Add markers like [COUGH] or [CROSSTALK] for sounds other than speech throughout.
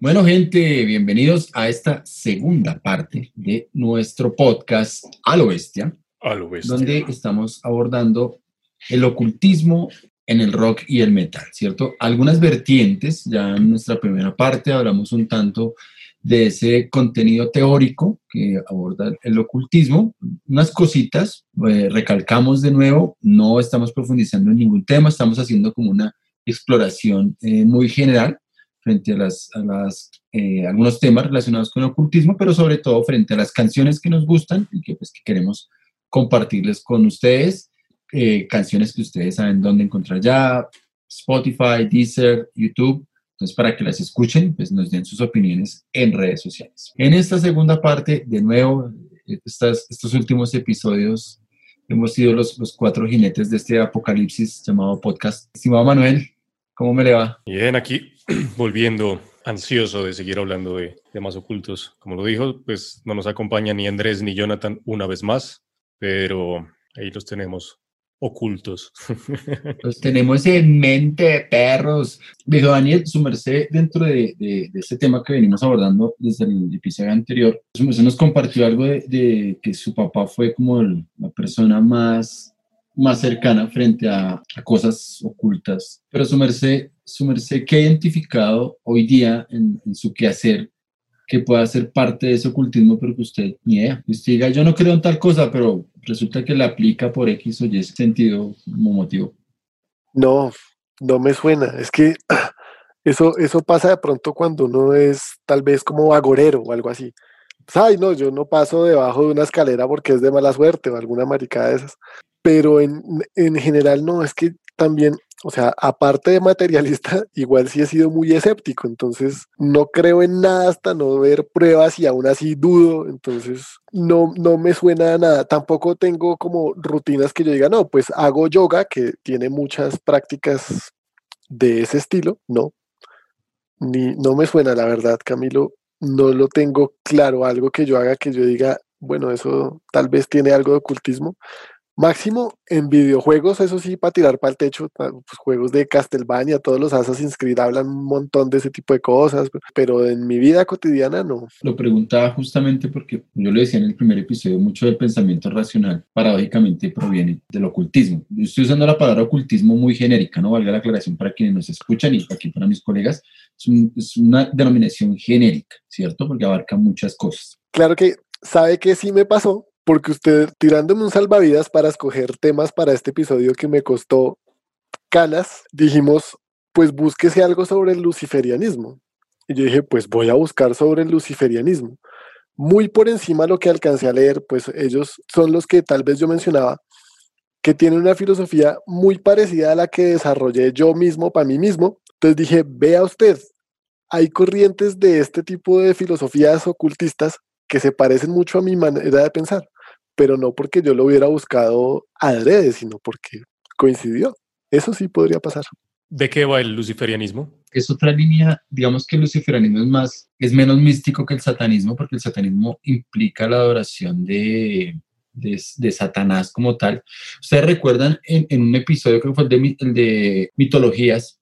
Bueno, gente, bienvenidos a esta segunda parte de nuestro podcast A lo Bestia, A lo bestia. donde estamos abordando el ocultismo en el rock y el metal, ¿cierto? Algunas vertientes, ya en nuestra primera parte hablamos un tanto de ese contenido teórico que aborda el ocultismo, unas cositas, eh, recalcamos de nuevo, no estamos profundizando en ningún tema, estamos haciendo como una exploración eh, muy general frente a, las, a las, eh, algunos temas relacionados con el ocultismo, pero sobre todo frente a las canciones que nos gustan y que, pues, que queremos compartirles con ustedes, eh, canciones que ustedes saben dónde encontrar ya, Spotify, Deezer, YouTube, entonces para que las escuchen, pues nos den sus opiniones en redes sociales. En esta segunda parte, de nuevo, estas, estos últimos episodios hemos sido los, los cuatro jinetes de este apocalipsis llamado podcast. Estimado Manuel, ¿cómo me le va? Bien, aquí [CLEARS THROAT] volviendo ansioso de seguir hablando de temas ocultos. Como lo dijo, pues no nos acompaña ni Andrés ni Jonathan una vez más, pero ahí los tenemos ocultos. [LAUGHS] Los tenemos en mente, perros. Dijo Daniel, su merced, dentro de, de, de, este tema que venimos abordando desde el episodio anterior, su merced nos compartió algo de, de que su papá fue como el, la persona más, más cercana frente a, a, cosas ocultas. Pero su merced, su merced, ¿qué ha identificado hoy día en, en su quehacer que pueda ser parte de ese ocultismo, pero que usted ni idea. Usted diga, yo no creo en tal cosa, pero resulta que la aplica por X o Y sentido como motivo. No, no me suena. Es que [CLEARS THROAT] eso, eso pasa de pronto cuando uno es tal vez como agorero o algo así. Pues, ay, no, yo no paso debajo de una escalera porque es de mala suerte o alguna maricada de esas. Pero en, en general no, es que también o sea, aparte de materialista, [LAUGHS] igual sí he sido muy escéptico, entonces no creo en nada hasta no ver pruebas y aún así dudo, entonces no, no me suena a nada. Tampoco tengo como rutinas que yo diga, no, pues hago yoga, que tiene muchas prácticas de ese estilo, no. Ni, no me suena, la verdad, Camilo, no lo tengo claro, algo que yo haga que yo diga, bueno, eso tal vez tiene algo de ocultismo, Máximo en videojuegos, eso sí, para tirar para el techo, pues, juegos de Castlevania, todos los Assassin's Creed hablan un montón de ese tipo de cosas, pero en mi vida cotidiana no. Lo preguntaba justamente porque yo lo decía en el primer episodio, mucho del pensamiento racional paradójicamente proviene del ocultismo. Yo estoy usando la palabra ocultismo muy genérica, no valga la aclaración para quienes nos escuchan y aquí para mis colegas, es, un, es una denominación genérica, ¿cierto? Porque abarca muchas cosas. Claro que sabe que sí me pasó, porque usted tirándome un salvavidas para escoger temas para este episodio que me costó canas, dijimos, pues búsquese algo sobre el luciferianismo. Y yo dije, pues voy a buscar sobre el luciferianismo. Muy por encima de lo que alcancé a leer, pues ellos son los que tal vez yo mencionaba, que tienen una filosofía muy parecida a la que desarrollé yo mismo para mí mismo. Entonces dije, vea usted, hay corrientes de este tipo de filosofías ocultistas que se parecen mucho a mi manera de pensar pero no porque yo lo hubiera buscado adrede, sino porque coincidió. Eso sí podría pasar. ¿De qué va el luciferianismo? Es otra línea, digamos que el luciferianismo es más, es menos místico que el satanismo, porque el satanismo implica la adoración de, de, de Satanás como tal. Ustedes recuerdan en, en, un episodio, creo que fue el de, el de mitologías,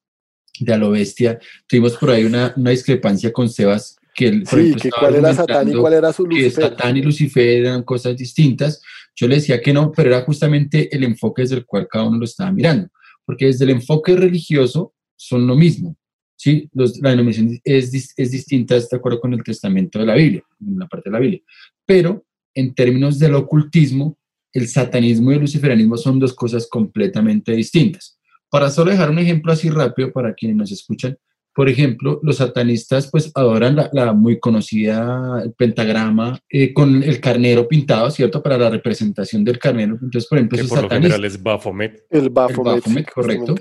de a lo bestia, tuvimos por ahí una, una discrepancia con Sebas que, el, sí, ejemplo, que cuál era Satán y cuál era su Lucifer. Que Satán y Lucifer eran cosas distintas. Yo le decía que no, pero era justamente el enfoque desde el cual cada uno lo estaba mirando. Porque desde el enfoque religioso son lo mismo. ¿sí? Los, la denominación es, es distinta, de acuerdo con el testamento de la Biblia, en la parte de la Biblia. Pero en términos del ocultismo, el satanismo y el luciferianismo son dos cosas completamente distintas. Para solo dejar un ejemplo así rápido para quienes nos escuchan, por ejemplo, los satanistas pues adoran la, la muy conocida el pentagrama eh, con el carnero pintado, ¿cierto? Para la representación del carnero. Entonces, por ejemplo, que esos por lo satanistas, general es Baphomet. El Baphomet, el Baphomet correcto.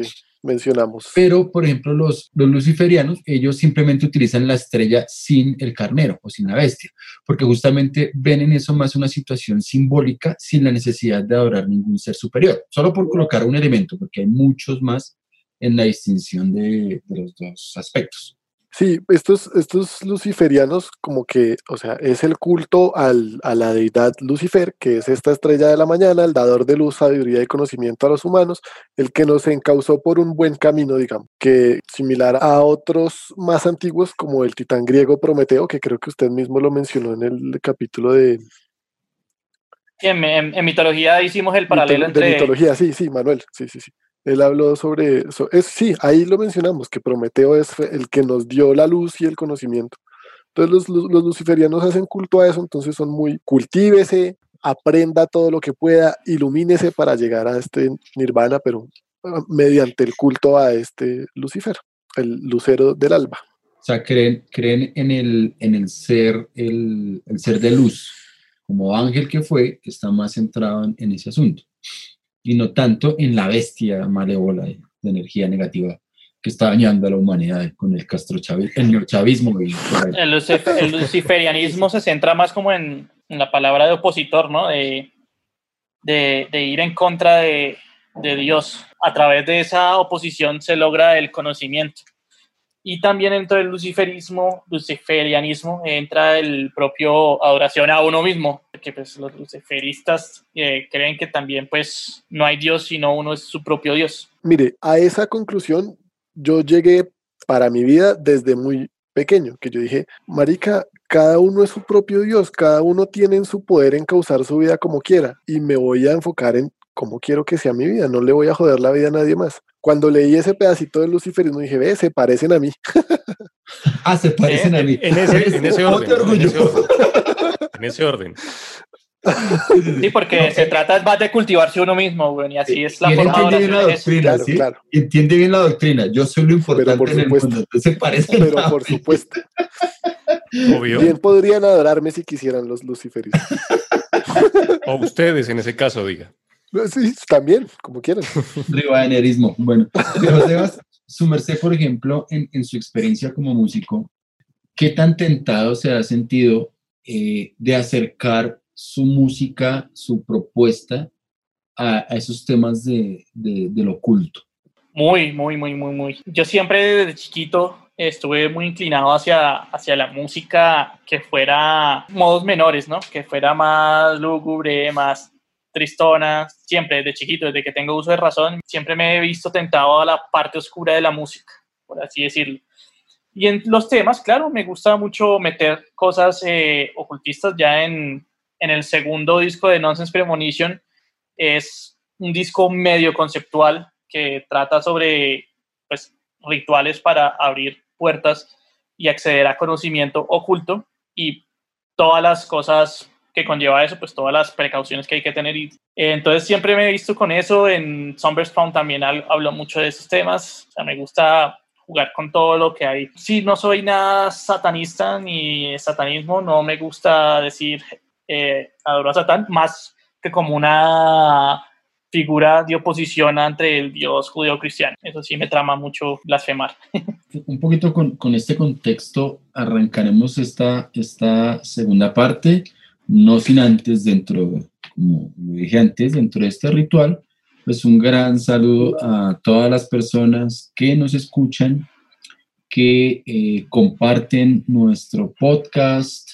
mencionamos. Pero, por ejemplo, los, los luciferianos, ellos simplemente utilizan la estrella sin el carnero o sin la bestia, porque justamente ven en eso más una situación simbólica sin la necesidad de adorar ningún ser superior, solo por colocar un elemento, porque hay muchos más en la distinción de, de los dos aspectos. Sí, estos, estos luciferianos como que, o sea, es el culto al, a la deidad Lucifer, que es esta estrella de la mañana, el dador de luz, sabiduría y conocimiento a los humanos, el que nos encauzó por un buen camino, digamos, que similar a otros más antiguos como el titán griego Prometeo, que creo que usted mismo lo mencionó en el capítulo de... En, en, mitología hicimos el paralelo entre... De mitología, sí, sí, Manuel, sí, sí, sí. Él habló sobre eso. Es, sí, ahí lo mencionamos, que Prometeo es el que nos dio la luz y el conocimiento. Entonces los, luciferianos hacen culto a eso, entonces son muy cultívese, aprenda todo lo que pueda, ilumínese para llegar a este nirvana, pero ah, mediante el culto a este Lucifer, el lucero del alba. O sea, creen, creen en, el, en el ser, el, el ser de luz. Como ángel que fue, está más centrado en, en ese asunto y no tanto en la bestia malévola de, energía negativa que está dañando a la humanidad con el castrochavismo. el, el, luciferianismo se centra más como en, en la palabra de opositor, ¿no? De, de, de ir en contra de, de Dios. A través de esa oposición se logra el conocimiento. Y también dentro del luciferismo, luciferianismo, entra el propio adoración a uno mismo, que pues los luciferistas eh, creen que también pues no hay Dios, sino uno es su propio Dios. Mire, a esa conclusión yo llegué para mi vida desde muy pequeño, que yo dije, marica, cada uno es su propio Dios, cada uno tiene en su poder en causar su vida como quiera, y me voy a enfocar en cómo quiero que sea mi vida, no le voy a joder la vida a nadie más cuando leí ese pedacito de luciferismo dije, ve, se parecen a mí. [LAUGHS] ah, se parecen a mí. En ese, en ese orden. En ese orden. [LAUGHS] Sí, porque se trata más de cultivarse uno mismo, güey, y así es la forma entiende bien la doctrina, ¿sí? Claro. Entiende bien la doctrina. Yo soy lo importante por en el mundo. Se parecen Pero por supuesto. Obvio. Bien podrían adorarme si quisieran los luciferistas. o ustedes en ese caso, diga. Sí, también, como quieran. [LAUGHS] Rivadenerismo. Bueno, pero Sebas, su merced, por ejemplo, en, en, su experiencia como músico, ¿qué tan tentado se ha sentido eh, de acercar su música, su propuesta a, a esos temas de, de, del oculto? Muy, muy, muy, muy, muy. Yo siempre desde chiquito estuve muy inclinado hacia, hacia la música que fuera modos menores, ¿no? Que fuera más lúgubre, más tristona, siempre desde chiquito, desde que tengo uso de razón, siempre me he visto tentado a la parte oscura de la música, por así decirlo. Y en los temas, claro, me gusta mucho meter cosas eh, ocultistas ya en, en el segundo disco de Nonsense Premonition. Es un disco medio conceptual que trata sobre pues, rituales para abrir puertas y acceder a conocimiento oculto y todas las cosas que conlleva eso, pues todas las precauciones que hay que tener. Y, eh, entonces siempre me he visto con eso. En Spawn también hablo mucho de esos temas. O sea, me gusta jugar con todo lo que hay. Sí, no soy nada satanista ni satanismo. No me gusta decir eh, adoro a Satán, más que como una figura de oposición entre el Dios judeo-cristiano. Eso sí me trama mucho blasfemar. [LAUGHS] Un poquito con, con, este contexto arrancaremos esta, esta segunda parte no sin antes dentro, como lo dije antes, dentro de este ritual, pues un gran saludo a todas las personas que nos escuchan, que eh, comparten nuestro podcast,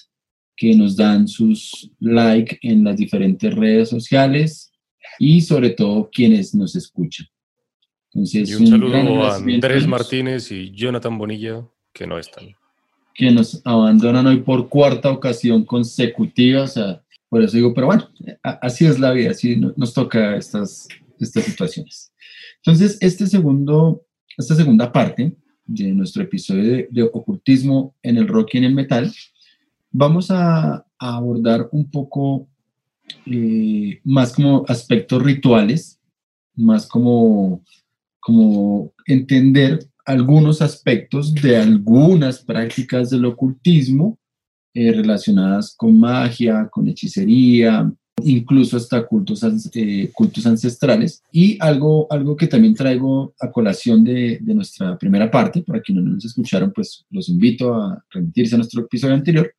que nos dan sus like en las diferentes redes sociales y sobre todo quienes nos escuchan. Entonces, y un, saludo a Andrés Martínez y Jonathan Bonilla, que no están que nos abandonan hoy por cuarta ocasión consecutiva, o sea, por eso digo, pero bueno, así es la vida, así nos toca estas, estas situaciones. Entonces, este segundo, esta segunda parte de nuestro episodio de, ocultismo en el rock y en el metal, vamos a, abordar un poco eh, más como aspectos rituales, más como, como entender algunos aspectos de algunas prácticas del ocultismo eh, relacionadas con magia, con hechicería, incluso hasta cultos, eh, cultos ancestrales. Y algo, algo que también traigo a colación de, de nuestra primera parte, para quienes no nos escucharon, pues los invito a remitirse a nuestro episodio anterior.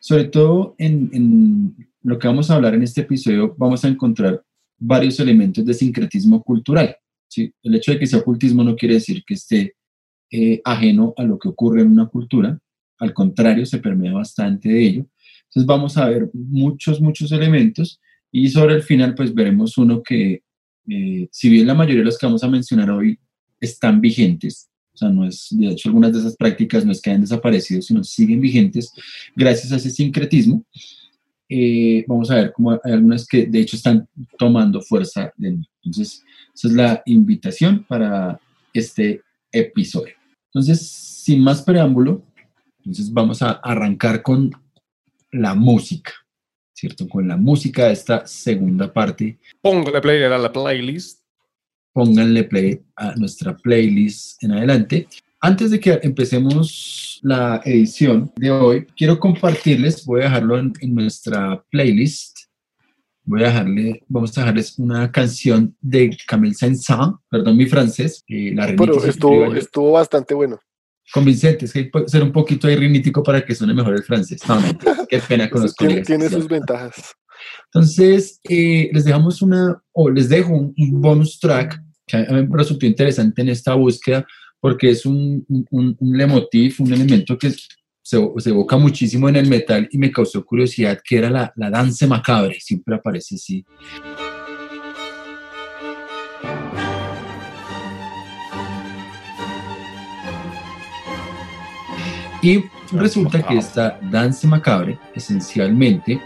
Sobre todo en, en lo que vamos a hablar en este episodio, vamos a encontrar varios elementos de sincretismo cultural. ¿Sí? El hecho de que sea ocultismo no quiere decir que esté eh, ajeno a lo que ocurre en una cultura, al contrario, se permea bastante de ello. Entonces vamos a ver muchos, muchos elementos y sobre el final pues veremos uno que, eh, si bien la mayoría de los que vamos a mencionar hoy están vigentes, o sea, no es, de hecho algunas de esas prácticas no es que hayan desaparecido, sino siguen vigentes gracias a ese sincretismo. Eh, vamos a ver cómo hay algunas que de hecho están tomando fuerza. De Entonces, esa es la invitación para este episodio. Entonces, sin más preámbulo, entonces vamos a arrancar con la música, ¿cierto? Con la música de esta segunda parte. Póngale play a la playlist. Pónganle play a nuestra playlist en adelante. Antes de que empecemos la edición de hoy, quiero compartirles, voy a dejarlo en, nuestra playlist, voy a dejarle, vamos a dejarles una canción de Camille Saint-Saëns, perdón mi francés, eh, la Pero estuvo, estuvo bastante bueno. Convincente, es que hay que ser un poquito ahí rinítico para que suene mejor el francés. No, no, qué pena [LAUGHS] con los tiene, Tiene sus ventajas. Entonces, eh, les dejamos una, o les dejo un, un bonus track que a mí me resultó interesante en esta búsqueda, porque es un, un, un leitmotiv, un elemento que se, se, evoca muchísimo en el metal y me causó curiosidad, que era la, la danza macabre, siempre aparece así. Y resulta que esta danza macabre, esencialmente,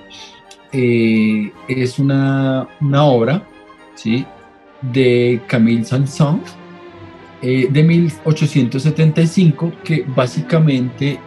eh, es una, una obra ¿sí? de Camille Saint-Saëns, eh, de 1875 que básicamente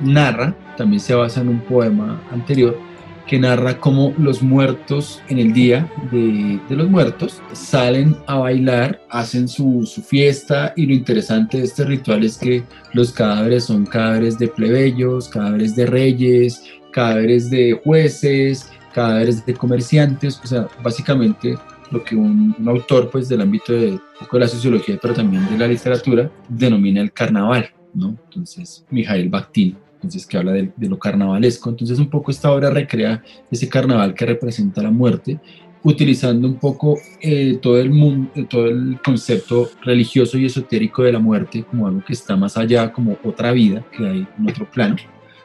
narra, también se basa en un poema anterior, que narra cómo los muertos en el día de, de los muertos salen a bailar, hacen su, su, fiesta y lo interesante de este ritual es que los cadáveres son cadáveres de plebeyos, cadáveres de reyes, cadáveres de jueces, cadáveres de comerciantes, o sea, básicamente lo que un, autor pues del ámbito de, de la sociología, pero también de la literatura, denomina el carnaval, ¿no? Entonces, Mijail Bakhtin, entonces que habla de, lo carnavalesco. Entonces, un poco esta obra recrea ese carnaval que representa la muerte, utilizando un poco eh, todo el mundo, todo el concepto religioso y esotérico de la muerte como algo que está más allá, como otra vida que hay en otro plano,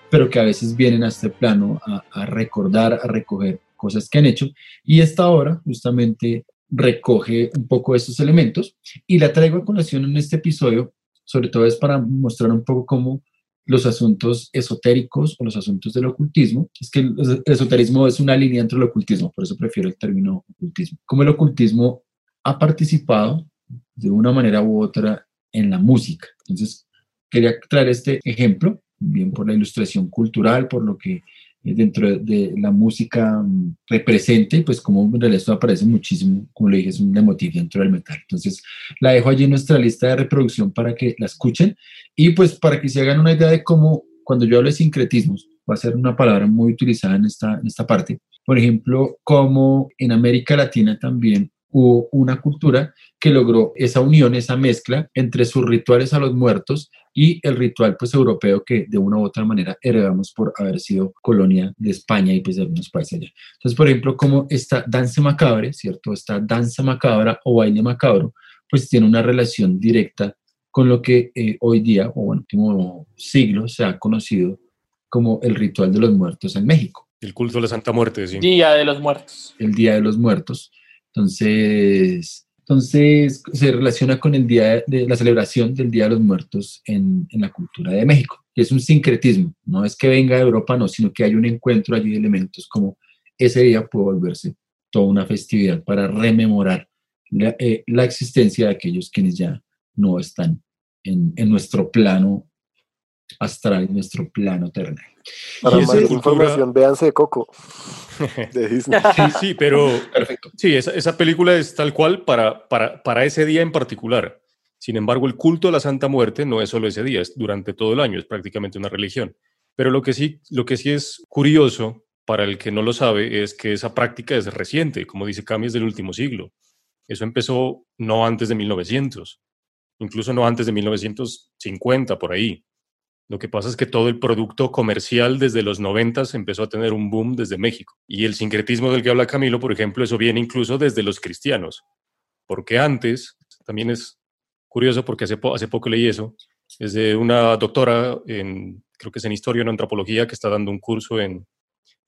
pero que a veces vienen a este plano a, a recordar, a recoger cosas que han hecho. Y esta obra justamente recoge un poco estos elementos y la traigo a colación en este episodio, sobre todo es para mostrar un poco cómo los asuntos esotéricos o los asuntos del ocultismo, es que el esoterismo es una línea entre el ocultismo, por eso prefiero el término ocultismo, cómo el ocultismo ha participado de una manera u otra en la música. Entonces, quería traer este ejemplo, bien por la ilustración cultural, por lo que dentro de la música mm, represente, pues como en realidad esto aparece muchísimo, como le dije, es un emotivo dentro del metal. Entonces la dejo allí en nuestra lista de reproducción para que la escuchen y pues para que se hagan una idea de cómo, cuando yo hablo de sincretismos, va a ser una palabra muy utilizada en esta, en esta parte. Por ejemplo, como en América Latina también hubo una cultura que logró esa unión, esa mezcla entre sus rituales a los muertos y el ritual pues europeo que de una u otra manera heredamos por haber sido colonia de España y pues de algunos países allá. Entonces, por ejemplo, como esta danza macabre, ¿cierto? Esta danza macabra o baile macabro, pues tiene una relación directa con lo que eh, hoy día, o en último siglo, se ha conocido como el ritual de los muertos en México. El culto de la Santa Muerte, sí. Día de los Muertos. El Día de los Muertos. Entonces, entonces se relaciona con el día la celebración del Día de los Muertos en, la cultura de México, es un sincretismo, no es que venga de Europa, no, sino que hay un encuentro allí de elementos como ese día puede volverse toda una festividad para rememorar la, eh, la existencia de aquellos quienes ya no están en nuestro plano astral, en nuestro plano terrenal. Para más información, véanse Coco. [LAUGHS] de Disney. Sí, sí, [LAUGHS] pero Perfecto. sí, esa, esa, película es tal cual para, para, para ese día en particular. Sin embargo, el culto a la Santa Muerte no es solo ese día, es durante todo el año, es prácticamente una religión. Pero lo que sí, lo que sí es curioso para el que no lo sabe, es que esa práctica es reciente, como dice Cami, es del último siglo. Eso empezó no antes de 1900, incluso no antes de 1950, por ahí. Lo que pasa es que todo el producto comercial desde los 90 empezó a tener un boom desde México. Y el sincretismo del que habla Camilo, por ejemplo, eso viene incluso desde los cristianos. Porque antes, también es curioso porque hace, hace poco leí eso, es de una doctora, en, creo que es en historia o en antropología, que está dando un curso en,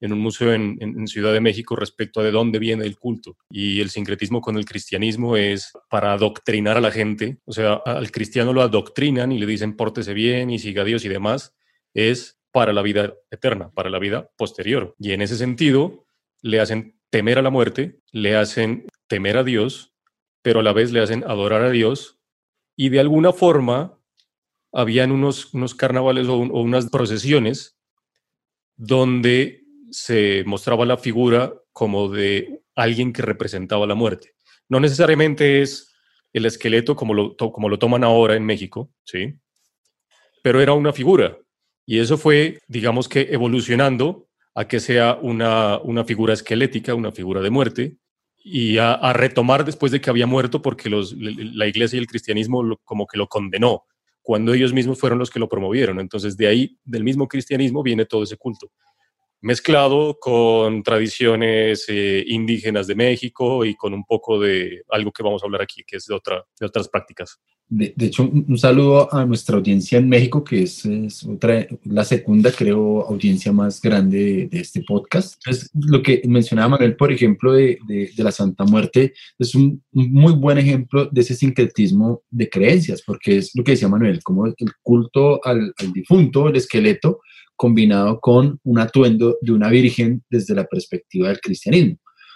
en un museo en, Ciudad de México respecto a de dónde viene el culto. Y el sincretismo con el cristianismo es para adoctrinar a la gente, o sea, al cristiano lo adoctrinan y le dicen pórtese bien y siga a Dios y demás, es para la vida eterna, para la vida posterior. Y en ese sentido, le hacen temer a la muerte, le hacen temer a Dios, pero a la vez le hacen adorar a Dios y de alguna forma habían unos, unos carnavales o unas procesiones donde se mostraba la figura como de alguien que representaba la muerte. No necesariamente es el esqueleto como lo, como lo toman ahora en México, ¿sí? Pero era una figura. Y eso fue, digamos que, evolucionando a que sea una, una figura esquelética, una figura de muerte, y a, retomar después de que había muerto porque los, la iglesia y el cristianismo como que lo condenó, cuando ellos mismos fueron los que lo promovieron. Entonces, de ahí, del mismo cristianismo, viene todo ese culto mezclado con tradiciones eh, indígenas de México y con un poco de algo que vamos a hablar aquí, que es de, otra, de otras prácticas. De, hecho, un, saludo a nuestra audiencia en México, que es, otra, la segunda, creo, audiencia más grande de, este podcast. Entonces, lo que mencionaba Manuel, por ejemplo, de, de la Santa Muerte, es un, muy buen ejemplo de ese sincretismo de creencias, porque es lo que decía Manuel, como el culto al, al difunto, el esqueleto, combinado con un atuendo de una virgen desde la perspectiva del cristianismo.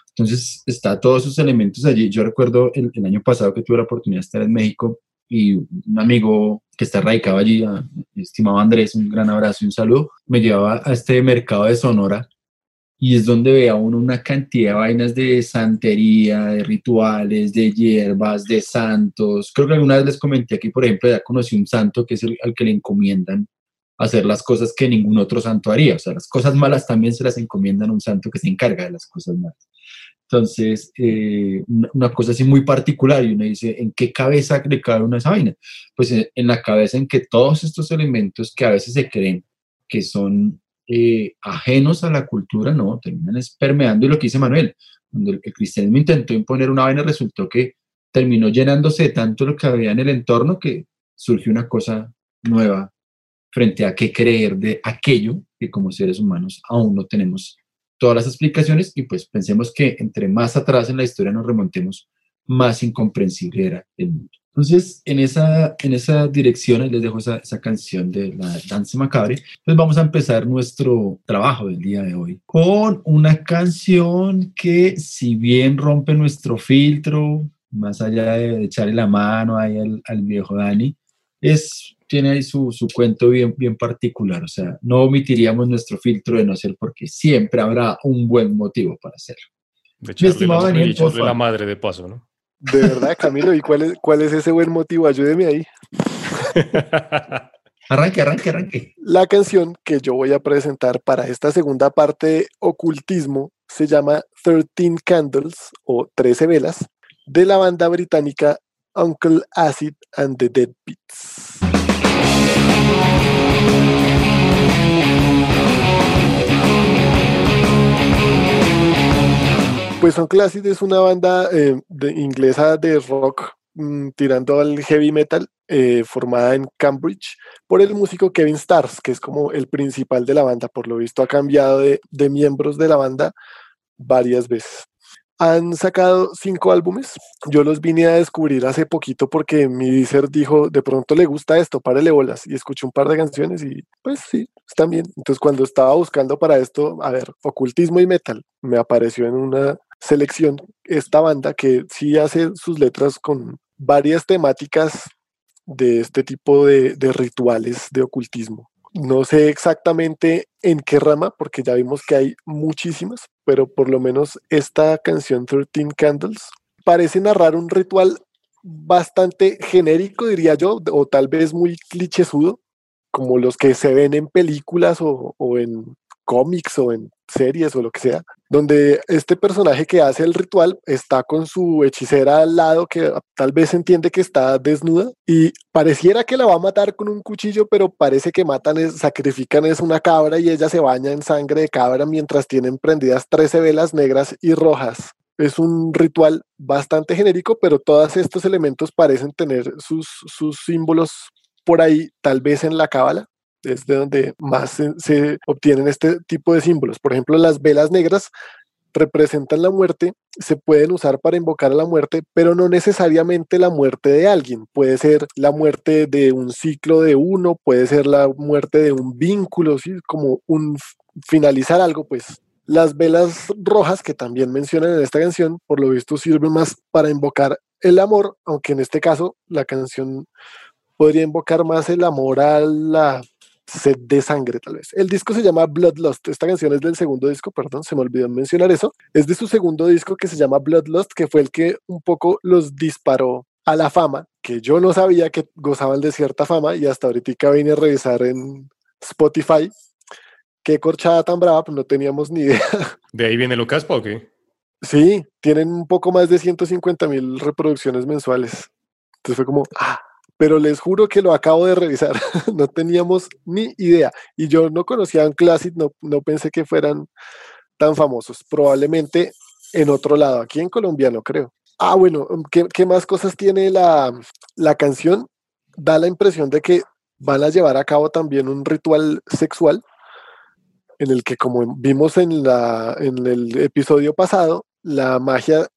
Entonces, está todos esos elementos allí. Yo recuerdo el, año pasado que tuve la oportunidad de estar en México y un amigo que está radicado allí, estimado Andrés, un gran abrazo y un saludo, me llevaba a este mercado de Sonora y es donde veía uno una cantidad de vainas de santería, de rituales, de hierbas, de santos. Creo que alguna vez les comenté aquí, por ejemplo, ya conocí un santo que es el al que le encomiendan hacer las cosas que ningún otro santo haría. O sea, las cosas malas también se las encomiendan a un santo que se encarga de las cosas malas. Entonces, eh, una, cosa así muy particular, y uno dice, ¿en qué cabeza le cabe una esa vaina? Pues eh, en, la cabeza en que todos estos elementos que a veces se creen que son eh, ajenos a la cultura, no, terminan espermeando, y lo que dice Manuel, cuando el, el cristianismo intentó imponer una vaina, resultó que terminó llenándose de tanto lo que había en el entorno que surgió una cosa nueva frente a qué creer de aquello que como seres humanos aún no tenemos todas las explicaciones y pues pensemos que entre más atrás en la historia nos remontemos, más incomprensible era el mundo. Entonces, en esa, en esa dirección, les dejo esa, esa canción de la Danza Macabre, pues vamos a empezar nuestro trabajo del día de hoy con una canción que si bien rompe nuestro filtro, más allá de echarle la mano ahí al, al viejo Dani, es tiene ahí su, su, cuento bien, bien particular. O sea, no omitiríamos nuestro filtro de no ser porque siempre habrá un buen motivo para hacerlo. De hecho, estimado Daniel, la madre de paso, ¿no? De verdad, Camilo, ¿y cuál es, cuál es ese buen motivo? Ayúdeme ahí. [LAUGHS] arranque, arranque, arranque. La canción que yo voy a presentar para esta segunda parte de ocultismo se llama 13 Candles o 13 velas de la banda británica Uncle Acid and the Dead Beats. Pues Son Classic es una banda eh, inglesa de rock mm, tirando al heavy metal eh, formada en Cambridge por el músico Kevin Stars, que es como el principal de la banda. Por lo visto ha cambiado de miembros de la banda varias veces. Han sacado cinco álbumes. Yo los vine a descubrir hace poquito porque mi Deezer dijo, de pronto le gusta esto, párele bolas. Y escuché un par de canciones y pues sí, están bien. Entonces cuando estaba buscando para esto, a ver, ocultismo y metal, me apareció en una selección esta banda que sí hace sus letras con varias temáticas de este tipo de, rituales de ocultismo. No sé exactamente en qué rama, porque ya vimos que hay muchísimas, pero por lo menos esta canción 13 Candles parece narrar un ritual bastante genérico, diría yo, o tal vez muy clichésudo, como los que se ven en películas o, en cómics o en series o lo que sea, donde este personaje que hace el ritual está con su hechicera al lado que tal vez entiende que está desnuda y pareciera que la va a matar con un cuchillo, pero parece que matan, es, sacrifican es una cabra y ella se baña en sangre de cabra mientras tienen prendidas 13 velas negras y rojas. Es un ritual bastante genérico, pero todos estos elementos parecen tener sus, sus símbolos por ahí, tal vez en la cábala, es de donde más se, obtienen este tipo de símbolos. Por ejemplo, las velas negras representan la muerte, se pueden usar para invocar a la muerte, pero no necesariamente la muerte de alguien. Puede ser la muerte de un ciclo de uno, puede ser la muerte de un vínculo, ¿sí? como un finalizar algo, pues. Las velas rojas que también mencionan en esta canción, por lo visto sirven más para invocar el amor, aunque en este caso la canción podría invocar más el amor a la sed de sangre, tal vez. El disco se llama Bloodlust. Esta canción es del segundo disco, perdón, se me olvidó mencionar eso. Es de su segundo disco que se llama Bloodlust, que fue el que un poco los disparó a la fama, que yo no sabía que gozaban de cierta fama y hasta ahorita vine a revisar en Spotify. Qué corchada tan brava, pues no teníamos ni idea. [LAUGHS] ¿De ahí viene Lucas o qué? Sí, tienen un poco más de 150 mil reproducciones mensuales. Entonces fue como, ah, pero les juro que lo acabo de revisar, [LAUGHS] no teníamos ni idea. Y yo no conocía a Classic, no, no pensé que fueran tan famosos. Probablemente en otro lado, aquí en Colombia no creo. Ah, bueno, um, ¿qué, qué más cosas tiene la, la canción? Da la impresión de que van a llevar a cabo también un ritual sexual en el que, como vimos en, la, en el episodio pasado, la magia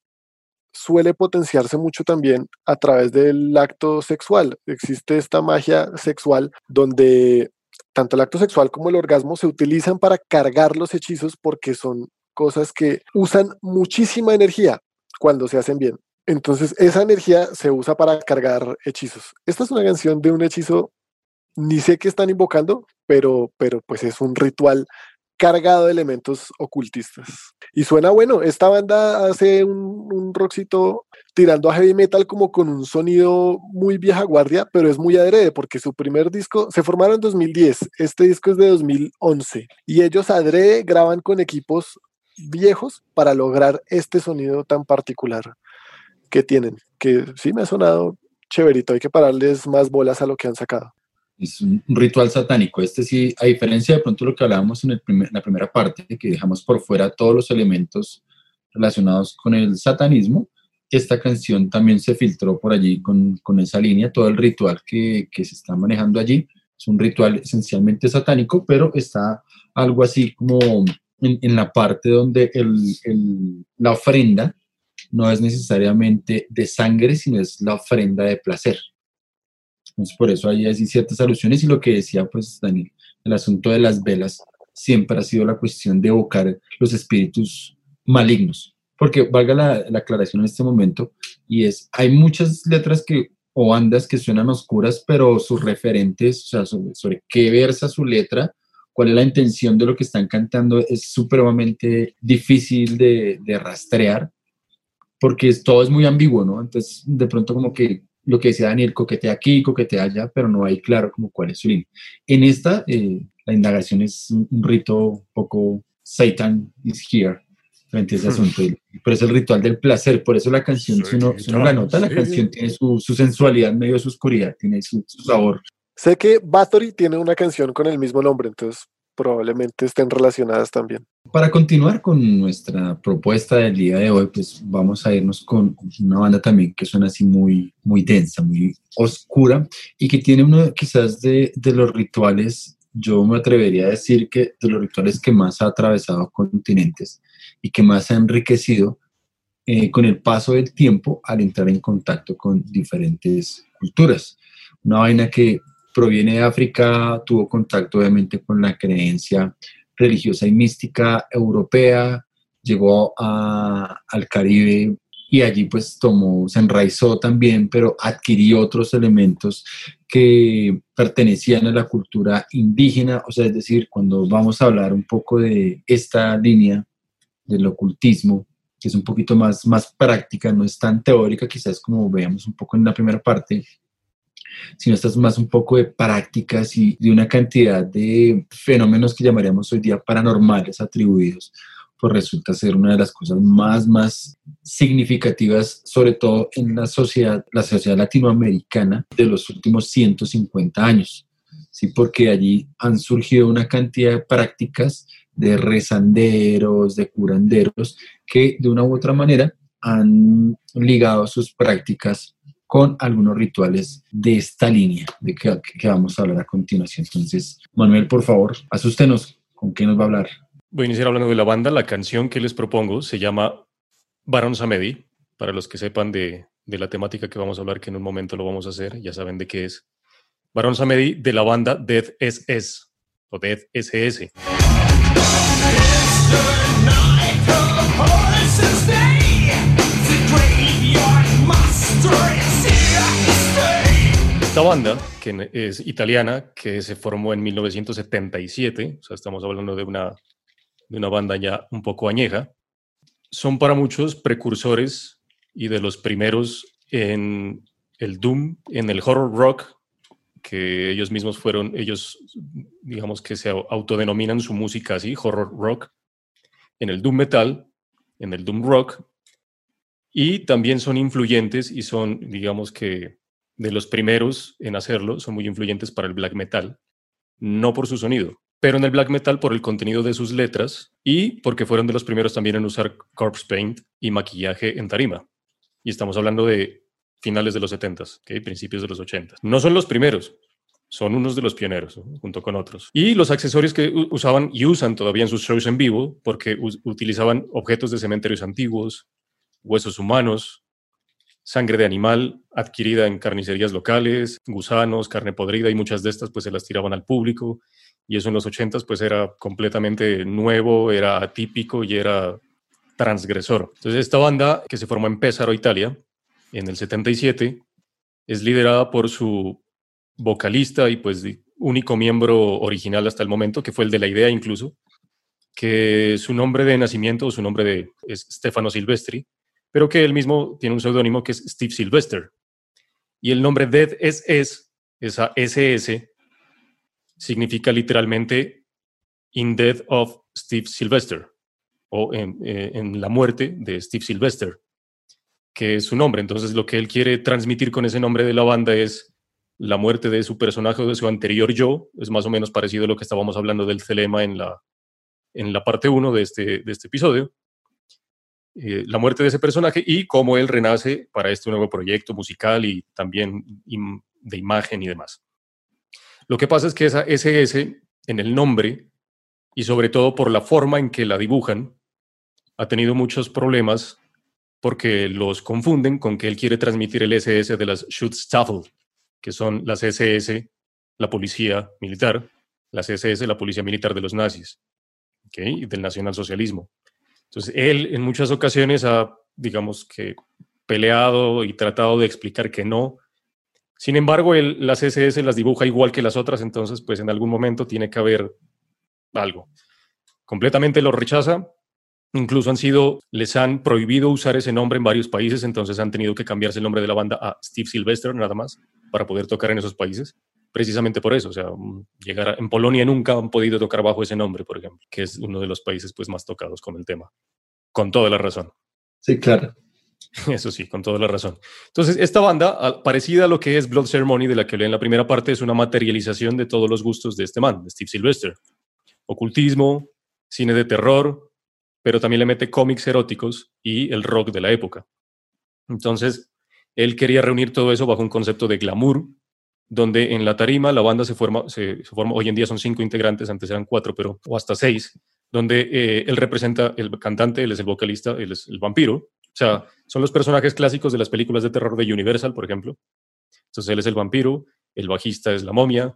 suele potenciarse mucho también a través del acto sexual. Existe esta magia sexual donde tanto el acto sexual como el orgasmo se utilizan para cargar los hechizos porque son cosas que usan muchísima energía cuando se hacen bien. Entonces esa energía se usa para cargar hechizos. Esta es una canción de un hechizo, ni sé qué están invocando, pero, pero pues es un ritual cargado de elementos ocultistas. Y suena bueno, esta banda hace un, un tirando a heavy metal como con un sonido muy vieja guardia, pero es muy adrede porque su primer disco se formaron en 2010, este disco es de 2011 y ellos adrede graban con equipos viejos para lograr este sonido tan particular que tienen, que sí me ha sonado chéverito, hay que pararles más bolas a lo que han sacado es un ritual satánico. Este sí, a diferencia de pronto lo que hablábamos en el la primera parte, que dejamos por fuera todos los elementos relacionados con el satanismo, esta canción también se filtró por allí con, con esa línea, todo el ritual que, que, se está manejando allí. Es un ritual esencialmente satánico, pero está algo así como en, en la parte donde el, el, la ofrenda no es necesariamente de sangre, sino es la ofrenda de placer. Entonces, por eso hay así ciertas alusiones y lo que decía, pues, Daniel, el asunto de las velas siempre ha sido la cuestión de evocar los espíritus malignos. Porque valga la, la aclaración en este momento, y es, hay muchas letras que o bandas que suenan oscuras, pero sus referentes, o sea, sobre, sobre, qué versa su letra, cuál es la intención de lo que están cantando, es supremamente difícil de, de rastrear, porque todo es muy ambiguo, ¿no? Entonces, de pronto como que lo que decía Daniel, coquetea aquí, coquetea allá, pero no hay claro como cuál es su línea. En esta, eh, la indagación es un, rito un poco Satan is here frente a ese [LAUGHS] asunto. Pero es el ritual del placer, por eso la canción, si uno, si uno la nota, la canción tiene su, su, sensualidad medio de su oscuridad, tiene su, su sabor. Sé que Bathory tiene una canción con el mismo nombre, entonces probablemente estén relacionadas también. Para continuar con nuestra propuesta del día de hoy, pues vamos a irnos con una banda también que suena así muy, muy densa, muy oscura y que tiene uno quizás de, de los rituales, yo me atrevería a decir que de los rituales que más ha atravesado continentes y que más ha enriquecido eh, con el paso del tiempo al entrar en contacto con diferentes culturas. Una vaina que proviene de África, tuvo contacto obviamente con la creencia religiosa y mística europea, llegó a, al Caribe y allí pues tomó, se enraizó también, pero adquirió otros elementos que pertenecían a la cultura indígena, o sea, es decir, cuando vamos a hablar un poco de esta línea del ocultismo, que es un poquito más, más práctica, no es tan teórica, quizás como veamos un poco en la primera parte, sino esto es más un poco de prácticas y de una cantidad de fenómenos que llamaríamos hoy día paranormales atribuidos, pues resulta ser una de las cosas más, más significativas, sobre todo en la sociedad, la sociedad latinoamericana de los últimos 150 años. ¿sí? Porque allí han surgido una cantidad de prácticas de rezanderos, de curanderos, que de una u otra manera han ligado sus prácticas con algunos rituales de esta línea de que, que, vamos a hablar a continuación. Entonces, Manuel, por favor, asústenos, ¿con qué nos va a hablar? Voy a iniciar hablando de la banda. La canción que les propongo se llama Baron Samedi, para los que sepan de, de la temática que vamos a hablar, que en un momento lo vamos a hacer, ya saben de qué es. Baron Samedi de la banda Death SS o Death SS. Esta banda, que es italiana, que se formó en 1977, o sea, estamos hablando de una, de una banda ya un poco añeja, son para muchos precursores y de los primeros en el doom, en el horror rock, que ellos mismos fueron, ellos digamos que se autodenominan su música así, horror rock, en el doom metal, en el doom rock, y también son influyentes y son, digamos que, de los primeros en hacerlo, son muy influyentes para el black metal, no por su sonido, pero en el black metal por el contenido de sus letras y porque fueron de los primeros también en usar corpse paint y maquillaje en tarima. Y estamos hablando de finales de los 70, ¿okay? principios de los 80. No son los primeros, son unos de los pioneros, junto con otros. Y los accesorios que usaban y usan todavía en sus shows en vivo, porque utilizaban objetos de cementerios antiguos, huesos humanos, sangre de animal adquirida en carnicerías locales, gusanos, carne podrida y muchas de estas pues se las tiraban al público y eso en los 80 pues era completamente nuevo, era atípico y era transgresor. Entonces esta banda que se formó en Pesaro, Italia, en el 77, es liderada por su vocalista y pues único miembro original hasta el momento, que fue el de la idea incluso, que su nombre de nacimiento, su nombre de, es Stefano Silvestri, pero que él mismo tiene un seudónimo que es Steve Sylvester. Y el nombre Dead SS, esa SS, significa literalmente In Death of Steve Sylvester, o en, eh, en la muerte de Steve Sylvester, que es su nombre. Entonces lo que él quiere transmitir con ese nombre de la banda es la muerte de su personaje o de su anterior yo, es más o menos parecido a lo que estábamos hablando del Celema en la, en la parte 1 de este, de este episodio. Eh, la muerte de ese personaje y cómo él renace para este nuevo proyecto musical y también de imagen y demás. Lo que pasa es que esa SS en el nombre y sobre todo por la forma en que la dibujan, ha tenido muchos problemas porque los confunden con que él quiere transmitir el SS de las Schutzstaffel, que son las SS, la policía militar, las SS, la policía militar de los nazis, ¿okay? del nacionalsocialismo. Entonces, él en muchas ocasiones ha, digamos que, peleado y tratado de explicar que no. Sin embargo, él, las SS las dibuja igual que las otras, entonces, pues en algún momento tiene que haber algo. Completamente lo rechaza. Incluso han sido, les han prohibido usar ese nombre en varios países, entonces han tenido que cambiarse el nombre de la banda a Steve Sylvester, nada más, para poder tocar en esos países precisamente por eso. O sea, mm, llegar en Polonia nunca han podido tocar bajo ese nombre, por ejemplo, que es uno de los países pues, más tocados con el tema. Con toda la razón. Sí, claro. [LAUGHS] Eso sí, con toda la razón. Entonces, esta banda, parecida a lo que es Blood Ceremony, de la que leí en la primera parte, es una materialización de todos los gustos de este man, de Steve Sylvester. Ocultismo, cine de terror, pero también le mete cómics eróticos y el rock de la época. Entonces, él quería reunir todo eso bajo un concepto de glamour, donde en la tarima la banda se forma, se, forma, hoy en día son cinco integrantes, antes eran cuatro, pero o hasta seis, donde eh, él representa el cantante, él es el vocalista, él es el vampiro. O sea, son los personajes clásicos de las películas de terror de Universal, por ejemplo. Entonces él es el vampiro, el bajista es la momia,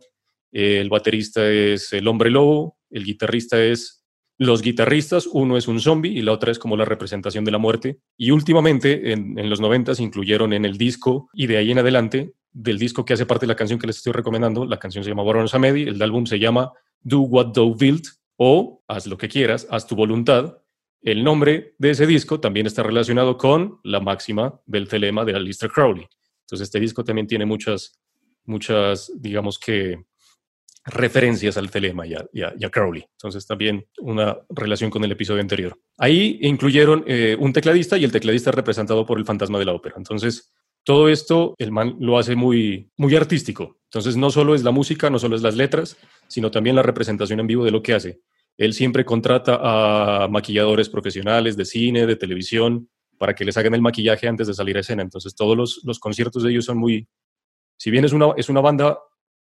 el baterista es el hombre lobo, el guitarrista es los guitarristas, uno es un zombie y la otra es como la representación de la muerte. Y últimamente, en, en los noventas, incluyeron en el disco y de ahí en adelante del disco que hace parte de la canción que les estoy recomendando. La canción se llama Baron Samedi, el álbum se llama Do What Thou Wilt o Haz lo que quieras, haz tu voluntad. El nombre de ese disco también está relacionado con la máxima del telema de Aleister Crowley. Entonces este disco también tiene muchas muchas, digamos que, referencias al telema y a, Crowley. Entonces también una relación con el episodio anterior. Ahí incluyeron eh, un tecladista y el tecladista representado por el fantasma de la ópera. Entonces todo esto el man lo hace muy, muy artístico. Entonces no solo es la música, no solo es las letras, sino también la representación en vivo de lo que hace. Él siempre contrata a maquilladores profesionales de cine, de televisión, para que les hagan el maquillaje antes de salir a escena. Entonces todos los, los conciertos de ellos son muy... Si bien es una, es una banda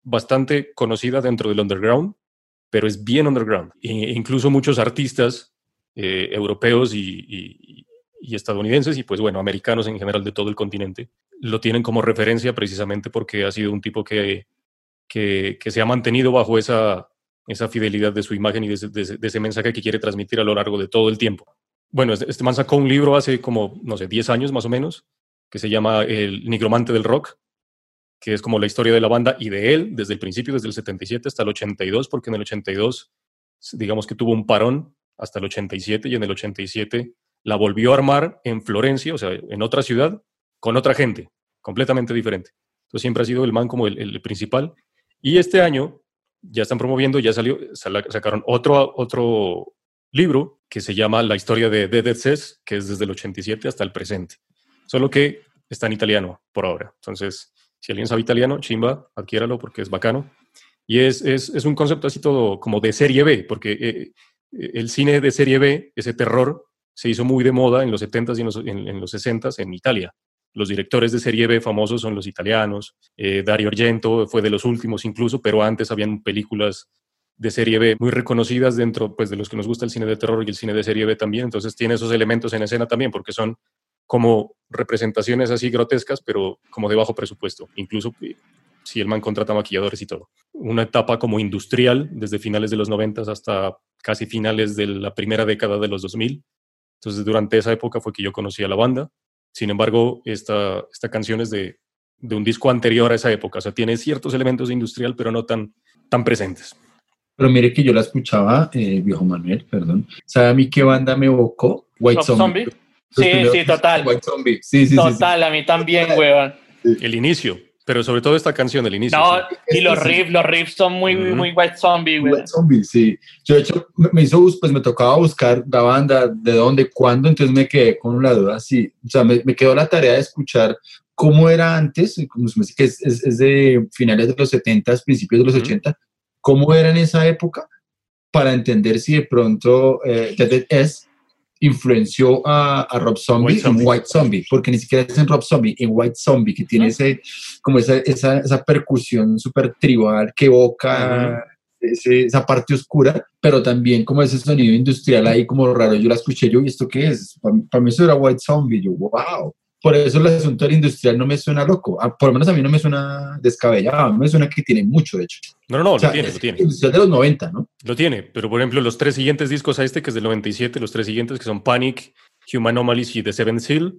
bastante conocida dentro del underground, pero es bien underground. E incluso muchos artistas eh, europeos y, estadounidenses y pues bueno, americanos en general de todo el continente, lo tienen como referencia precisamente porque ha sido un tipo que, que, se ha mantenido bajo esa, esa fidelidad de su imagen y de ese, mensaje que quiere transmitir a lo largo de todo el tiempo. Bueno, este, este man sacó un libro hace como, no sé, 10 años más o menos, que se llama El Nigromante del Rock, que es como la historia de la banda y de él desde el principio, desde el 77 hasta el 82, porque en el 82, digamos que tuvo un parón hasta el 87 y en el 87 la volvió a armar en Florencia, o sea, en otra ciudad, con otra gente, completamente diferente. Entonces siempre ha sido el man como el, principal. Y este año ya están promoviendo, ya salió, sacaron otro, otro libro que se llama La historia de Dead Cess, que es desde el 87 hasta el presente. Solo que está en italiano por ahora. Entonces, si alguien sabe italiano, chimba, adquiéralo porque es bacano. Y es, es, es un concepto así todo como de serie B, porque eh, eh, el cine de serie B, ese terror, se hizo muy de moda en los 70s y en los, en, los 60s en Italia. Los directores de serie B famosos son los italianos. Eh, Dario Argento fue de los últimos incluso, pero antes habían películas de serie B muy reconocidas dentro pues, de los que nos gusta el cine de terror y el cine de serie B también. Entonces tiene esos elementos en escena también, porque son como representaciones así grotescas, pero como de bajo presupuesto, incluso si el man contrata maquilladores y todo. Una etapa como industrial desde finales de los 90 hasta casi finales de la primera década de los 2000. Entonces, durante esa época fue que yo conocí a la banda. Sin embargo, esta, esta canción es de, de un disco anterior a esa época, o sea, tiene ciertos elementos de industrial, pero no tan, tan presentes. Pero mire que yo la escuchaba, eh, viejo Manuel, perdón. ¿Sabe a mí qué banda me evocó? White Zombie. Sí, sí, total. Sí, sí, total, a mí también, weón. El inicio, pero sobre todo esta canción, el inicio. No, y los riffs, los riffs son muy, muy White Zombie, weón. White Zombie, sí. Yo, de hecho, me hizo, pues me tocaba buscar la banda, de dónde, cuándo, entonces me quedé con la duda, sí. O sea, me, me quedó la tarea de escuchar cómo era antes, que es, es, de finales de los 70, principios de los 80, cómo era en esa época, para entender si de pronto eh, es influenció a, Rob Zombie, en White Zombie, porque ni siquiera es en Rob Zombie, en White Zombie, que tiene ese, como esa, esa, esa percusión súper tribal que evoca esa parte oscura, pero también como ese sonido industrial ahí como raro. Yo la escuché yo, ¿y esto qué es? Para, para mí eso era White Zombie, yo, wow. Por eso el asunto del industrial no me suena loco. Ah, por lo menos a mí no me suena descabellado. me suena que tiene mucho, de hecho. No, no, no, lo tiene, lo tiene. Industrial de los 90, ¿no? Lo tiene, pero por ejemplo, los tres siguientes discos a este, que es del 97, los tres siguientes que son Panic, Human Anomalies y The Seven Seal,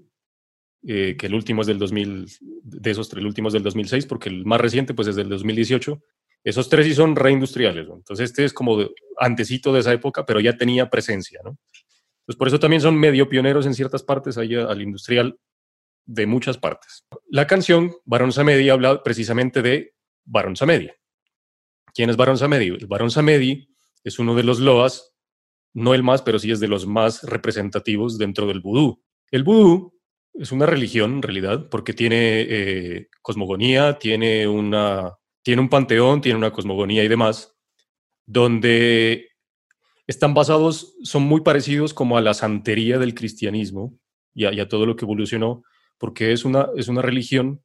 eh, que el último es del 2000, de esos tres, el último es del 2006, porque el más reciente pues es del 2018. Esos tres sí son reindustriales, ¿no? Entonces este es como antecito de esa época, pero ya tenía presencia, ¿no? Pues por eso también son medio pioneros en ciertas partes ahí al industrial de muchas partes. La canción Barón Samedi habla precisamente de Barón Samedi. ¿Quién es Barón Samedi? El Barón Samedi es uno de los loas, no el más, pero sí es de los más representativos dentro del vudú. El vudú es una religión en realidad porque tiene eh, cosmogonía, tiene, una, tiene un panteón, tiene una cosmogonía y demás, donde están basados, son muy parecidos como a la santería del cristianismo y a todo lo que evolucionó, porque es una, es una religión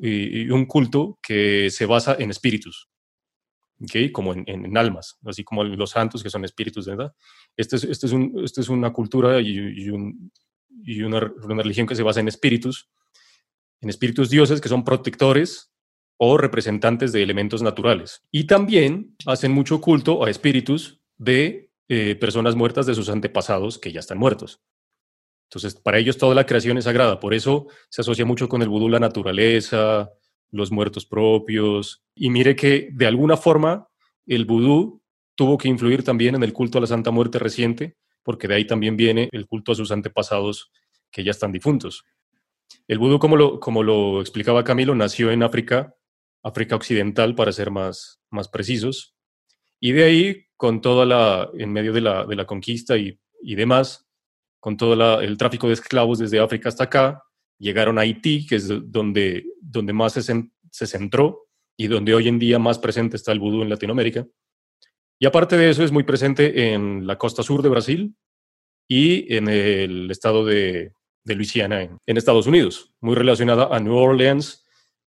y, un culto que se basa en espíritus, ¿okay? como en, almas, así como los santos que son espíritus, ¿verdad? Este es, este es, un, este es una cultura y, y, una, una, religión que se basa en espíritus, en espíritus dioses que son protectores o representantes de elementos naturales. Y también hacen mucho culto a espíritus de eh, personas muertas de sus antepasados que ya están muertos. Entonces, para ellos toda la creación es sagrada. Por eso se asocia mucho con el vudú la naturaleza, los muertos propios. Y mire que de alguna forma el vudú tuvo que influir también en el culto a la Santa Muerte reciente, porque de ahí también viene el culto a sus antepasados que ya están difuntos. El vudú, como lo, como lo explicaba Camilo, nació en África África Occidental para ser más, más precisos. Y de ahí, con toda la, en medio de la, de la conquista y, y demás, con todo el tráfico de esclavos desde África hasta acá, llegaron a Haití, que es donde, donde más se, se centró y donde hoy en día más presente está el vudú en Latinoamérica. Y aparte de eso, es muy presente en la costa sur de Brasil y en el estado de, Luisiana, en, en, Estados Unidos, muy relacionada a New Orleans,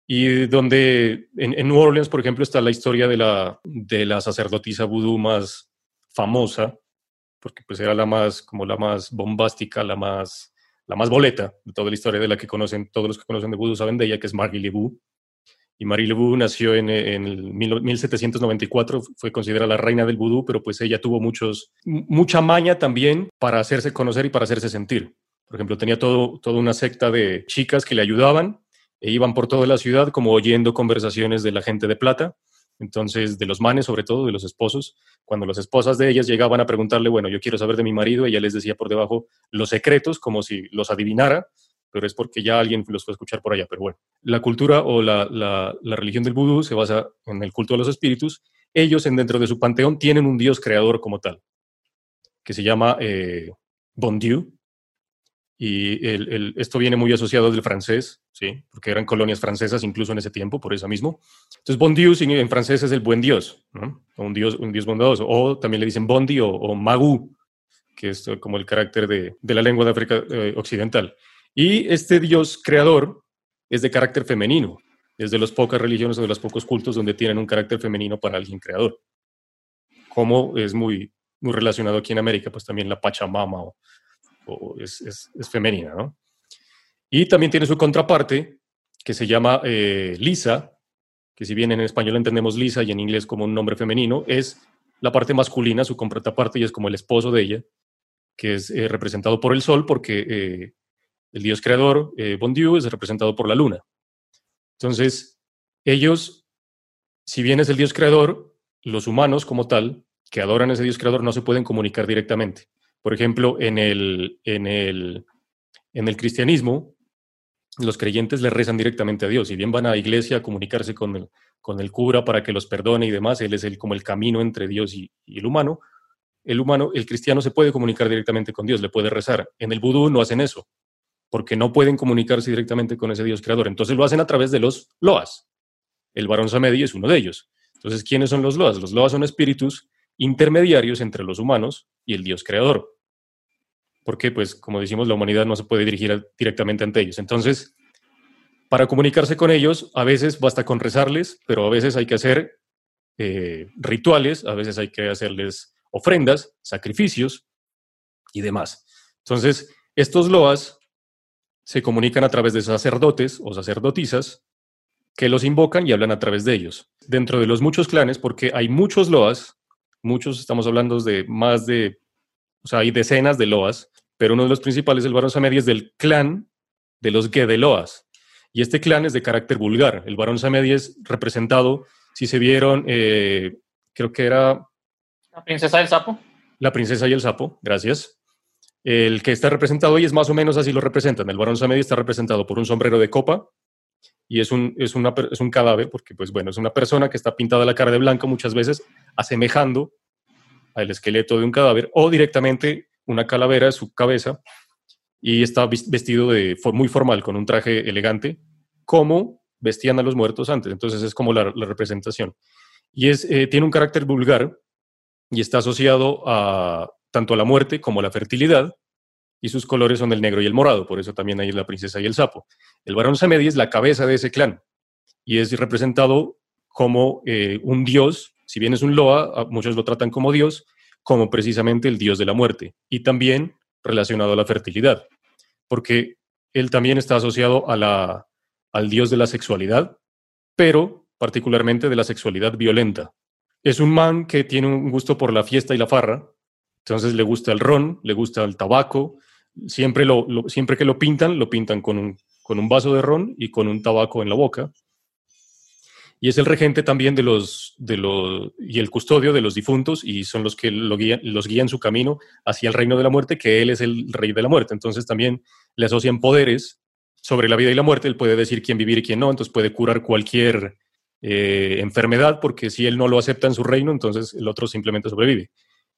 y donde en, en, New Orleans, por ejemplo, está la historia de la, de la sacerdotisa vudú más famosa, porque pues era la más, como la más bombástica, la más, la más boleta de toda la historia de la que conocen, todos los que conocen de vudú saben de ella, que es Margie Lebu. Y Marie Lebu nació en, en el 1794, fue considerada la reina del vudú, pero pues ella tuvo muchos, mucha maña también para hacerse conocer y para hacerse sentir. Por ejemplo, tenía todo, toda una secta de chicas que le ayudaban e iban por toda la ciudad como oyendo conversaciones de la gente de plata, entonces de los manes sobre todo, de los esposos. Cuando las esposas de ellas llegaban a preguntarle, bueno, yo quiero saber de mi marido, ella les decía por debajo los secretos como si los adivinara pero es porque ya alguien los fue a escuchar por allá. Pero bueno, la cultura o la, la, religión del vudú se basa en el culto a los espíritus. Ellos, en, dentro de su panteón, tienen un dios creador como tal, que se llama eh, Bon Dieu. Y esto viene muy asociado del francés, ¿sí? porque eran colonias francesas incluso en ese tiempo, por eso mismo. Entonces, Bon Dieu en francés es el buen Dios, ¿no? un, dios un dios bondadoso. O también le dicen Bondi o, Magu, que es como el carácter de, de la lengua de África eh, Occidental. Y este Dios creador es de carácter femenino. Es de las pocas religiones o de los pocos cultos donde tienen un carácter femenino para alguien creador. Como es muy, muy relacionado aquí en América, pues también la Pachamama o, es, femenina, ¿no? Y también tiene su contraparte, que se llama eh, Lisa, que si bien en español entendemos Lisa y en inglés como un nombre femenino, es la parte masculina, su contraparte, y es como el esposo de ella, que es eh, representado por el sol, porque eh, el dios creador, Bon Dieu, es representado por la luna. Entonces, ellos, si bien es el dios creador, los humanos como tal, que adoran a ese dios creador, no se pueden comunicar directamente. Por ejemplo, en el, en el, en el cristianismo, los creyentes le rezan directamente a Dios. Si bien van a la iglesia a comunicarse con el, con el cura para que los perdone y demás, él es el, como el camino entre Dios y, y, el humano. El humano, el cristiano se puede comunicar directamente con Dios, le puede rezar. En el vudú no hacen eso porque no pueden comunicarse directamente con ese Dios creador. Entonces lo hacen a través de los loas. El varón Samedi es uno de ellos. Entonces, ¿quiénes son los loas? Los loas son espíritus intermediarios entre los humanos y el Dios creador. Porque, pues, como decimos, la humanidad no se puede dirigir directamente ante ellos. Entonces, para comunicarse con ellos, a veces basta con rezarles, pero a veces hay que hacer eh, rituales, a veces hay que hacerles ofrendas, sacrificios y demás. Entonces, estos loas se comunican a través de sacerdotes o sacerdotisas que los invocan y hablan a través de ellos. Dentro de los muchos clanes, porque hay muchos loas, muchos estamos hablando de más de, o sea, hay decenas de loas, pero uno de los principales, el varón Samedi, es del clan de los Gedeloas. Y este clan es de carácter vulgar. El varón Samedi es representado, si se vieron, eh, creo que era... La princesa del sapo. La princesa y el sapo, gracias. El que está representado hoy es más o menos así lo representan. El varón Samedi está representado por un sombrero de copa y es un, es, una, es un cadáver, porque pues bueno, es una persona que está pintada la cara de blanco muchas veces, asemejando al esqueleto de un cadáver, o directamente una calavera de su cabeza, y está vestido de, muy formal, con un traje elegante, como vestían a los muertos antes. Entonces es como la, representación. Y es, eh, tiene un carácter vulgar y está asociado a, tanto a la muerte como a la fertilidad, y sus colores son el negro y el morado, por eso también hay la princesa y el sapo. El varón Samedi es la cabeza de ese clan y es representado como eh, un dios, si bien es un Loa, muchos lo tratan como dios, como precisamente el dios de la muerte y también relacionado a la fertilidad, porque él también está asociado a la, al dios de la sexualidad, pero particularmente de la sexualidad violenta. Es un man que tiene un gusto por la fiesta y la farra, entonces le gusta el ron, le gusta el tabaco. Siempre, lo, siempre que lo pintan, lo pintan con un, con un vaso de ron y con un tabaco en la boca. Y es el regente también de los, de los, y el custodio de los difuntos y son los que lo guían, los guían su camino hacia el reino de la muerte, que él es el rey de la muerte. Entonces también le asocian poderes sobre la vida y la muerte. Él puede decir quién vivir y quién no, entonces puede curar cualquier eh, enfermedad, porque si él no lo acepta en su reino, entonces el otro simplemente sobrevive.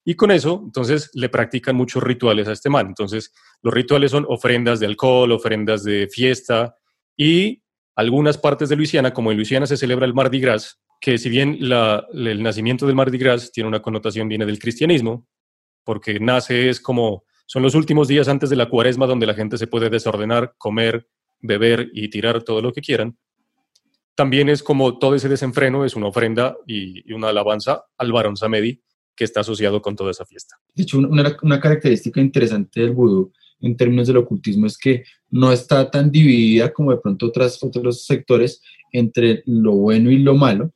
Y con eso, entonces, le practican muchos rituales a este man. Entonces, los rituales son ofrendas de alcohol, ofrendas de fiesta y algunas partes de Luisiana, como en Luisiana se celebra el Mardi Gras, que si bien el nacimiento del Mardi Gras tiene una connotación, viene del cristianismo, porque nace es como, son los últimos días antes de la cuaresma donde la gente se puede desordenar, comer, beber y tirar todo lo que quieran. También es como todo ese desenfreno es una ofrenda y, una alabanza al varón Samedi que está asociado con toda esa fiesta. De hecho, una, una característica interesante del vudú en términos del ocultismo es que no está tan dividida como de pronto otras, otros sectores entre lo bueno y lo malo,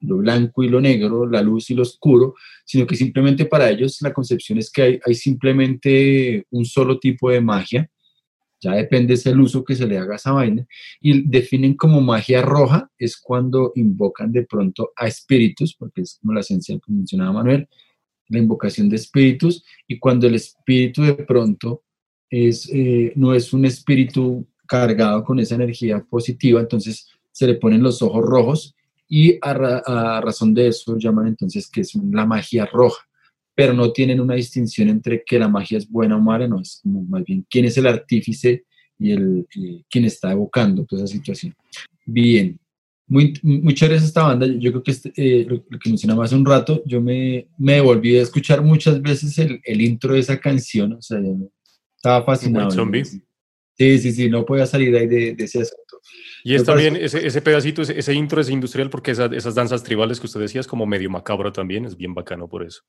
lo blanco y lo negro, la luz y lo oscuro, sino que simplemente para ellos la concepción es que hay, simplemente un solo tipo de magia, ya depende del uso que se le haga a esa vaina, y definen como magia roja, es cuando invocan de pronto a espíritus, porque es como la esencia que mencionaba Manuel, la invocación de espíritus, y cuando el espíritu de pronto eh, no es un espíritu cargado con esa energía positiva, entonces se le ponen los ojos rojos y a, razón de eso llaman entonces que es la magia roja, pero no tienen una distinción entre que la magia es buena o mala, no, es como más bien quién es el artífice y el, quién está evocando toda esa situación. Bien, muy, muchas gracias esta banda. Yo creo que este, eh, lo, que mencionaba hace un rato, yo me, me volví a escuchar muchas veces el, el intro de esa canción, o sea, estaba fascinado. Sí, sí, sí, no podía salir ahí de, ese asunto. Y es también ese, ese, pedacito, ese, intro es industrial porque esas danzas tribales que usted decía es como medio macabro también, es bien bacano por eso.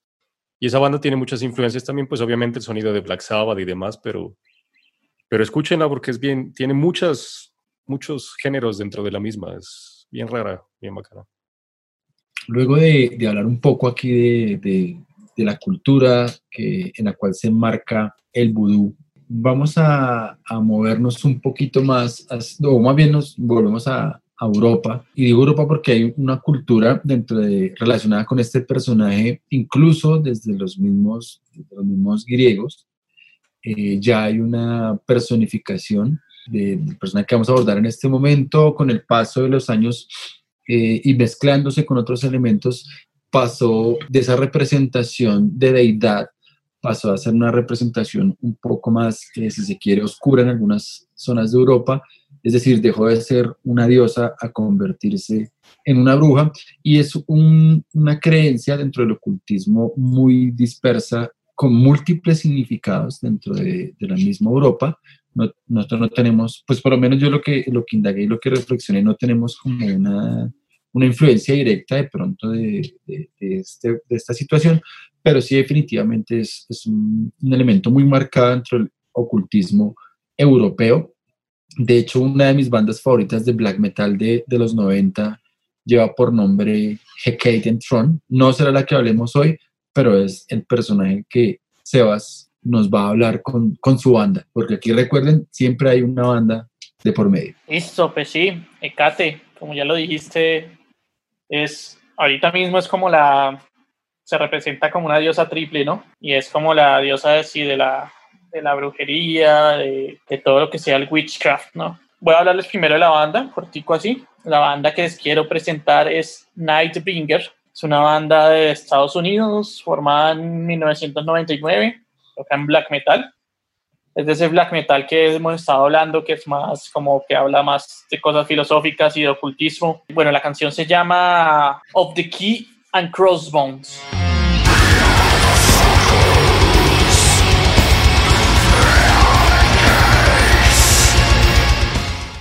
Y esa banda tiene muchas influencias también, pues obviamente el sonido de Black Sabbath y demás, pero, pero escúchenla porque es bien, tiene muchas, muchos géneros dentro de la misma, es bien rara, bien bacana. Luego de, de hablar un poco aquí de, de, de la cultura que, en la cual se enmarca el vudú vamos a, movernos un poquito más, o más bien nos volvemos a, Europa. Y digo Europa porque hay una cultura dentro de, relacionada con este personaje, incluso desde los mismos, los mismos griegos. Eh, ya hay una personificación del personaje que vamos a abordar en este momento, con el paso de los años eh, y mezclándose con otros elementos, pasó de esa representación de deidad pasó a ser una representación un poco más, si se quiere, oscura en algunas zonas de Europa, es decir, dejó de ser una diosa a convertirse en una bruja. Y es una creencia dentro del ocultismo muy dispersa con múltiples significados dentro de, la misma Europa. nosotros no tenemos, pues por lo menos yo lo que, lo que indagué y lo que reflexioné, no tenemos como una, una influencia directa de pronto de, de, este, de, esta situación, pero sí definitivamente es, es un, elemento muy marcado dentro del ocultismo europeo. De hecho, una de mis bandas favoritas de black metal de, de los 90 lleva por nombre Hecate Throne. No será la que hablemos hoy, pero es el personaje que Sebas nos va a hablar con, con su banda, porque aquí recuerden, siempre hay una banda de por medio. Listo, pues sí, Hecate, como ya lo dijiste, es ahorita mismo es como la se representa como una diosa triple, ¿no? Y es como la diosa de, sí, de, la, de la brujería, de, todo lo que sea el witchcraft, ¿no? Voy a hablarles primero de la banda, cortico así. La banda que les quiero presentar es Nightbringer. Es una banda de Estados Unidos formada en 1999, toca en black metal. Es de ese black metal que hemos estado hablando, que es más como que habla más de cosas filosóficas y de ocultismo. Bueno, la canción se llama Of the Key Crossbones.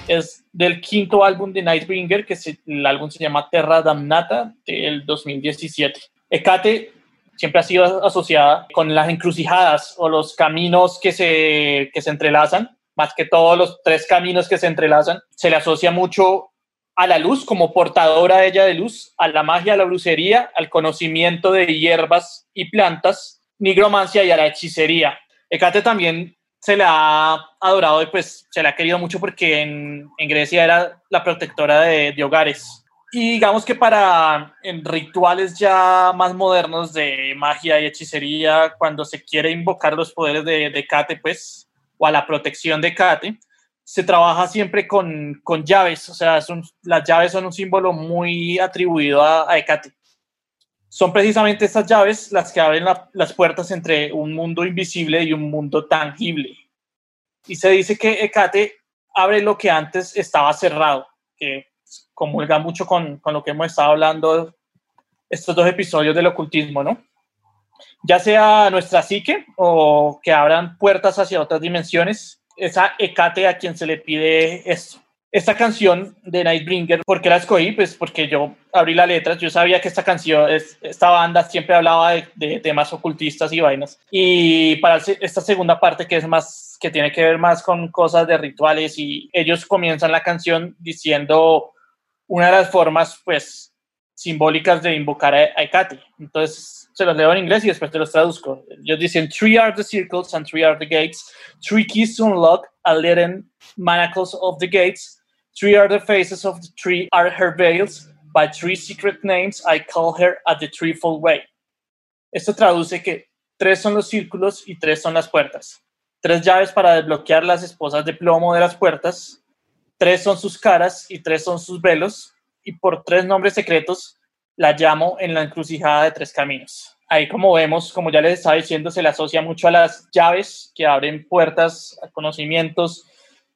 Es del quinto álbum de Nightbringer, que el álbum se llama Terra Damnata, del 2017. Ecate siempre ha sido asociada con las encrucijadas o los caminos que se, que se entrelazan, más que todos los tres caminos que se entrelazan. Se le asocia mucho a la luz como portadora de ella de luz, a la magia, a la brucería, al conocimiento de hierbas y plantas, nigromancia y a la hechicería. Ecate también se la ha adorado y pues se la ha querido mucho porque en, Grecia era la protectora de, hogares. Y digamos que para en rituales ya más modernos de magia y hechicería, cuando se quiere invocar los poderes de, de Cate, pues, o a la protección de Cate, se trabaja siempre con, con llaves, o sea, las llaves son un símbolo muy atribuido a, a Hecate. Son precisamente estas llaves las que abren la, las puertas entre un mundo invisible y un mundo tangible. Y se dice que Hecate abre lo que antes estaba cerrado, que comulga mucho con, con lo que hemos estado hablando estos dos episodios del ocultismo, ¿no? Ya sea nuestra psique o que abran puertas hacia otras dimensiones, esa Hecate a quien se le pide esto. Esta canción de Nightbringer, ¿por qué la escogí? Pues porque yo abrí la letra, yo sabía que esta canción, esta banda siempre hablaba de, de temas ocultistas y vainas. Y para esta segunda parte, que es más, que tiene que ver más con cosas de rituales, y ellos comienzan la canción diciendo una de las formas, pues, simbólicas de invocar a Hecate. Entonces, se los leo en inglés y después te los traduzco. Ellos dicen, three are the circles and three are the gates, three keys to unlock a leaden manacles of the gates, three are the faces of the three are her veils, by three secret names I call her at the threefold way. Esto traduce que tres son los círculos y tres son las puertas. Tres llaves para desbloquear las esposas de plomo de las puertas, tres son sus caras y tres son sus velos, y por tres nombres secretos la llamo en la encrucijada de tres caminos. Ahí como vemos, como ya les estaba diciendo, se le asocia mucho a las llaves que abren puertas a conocimientos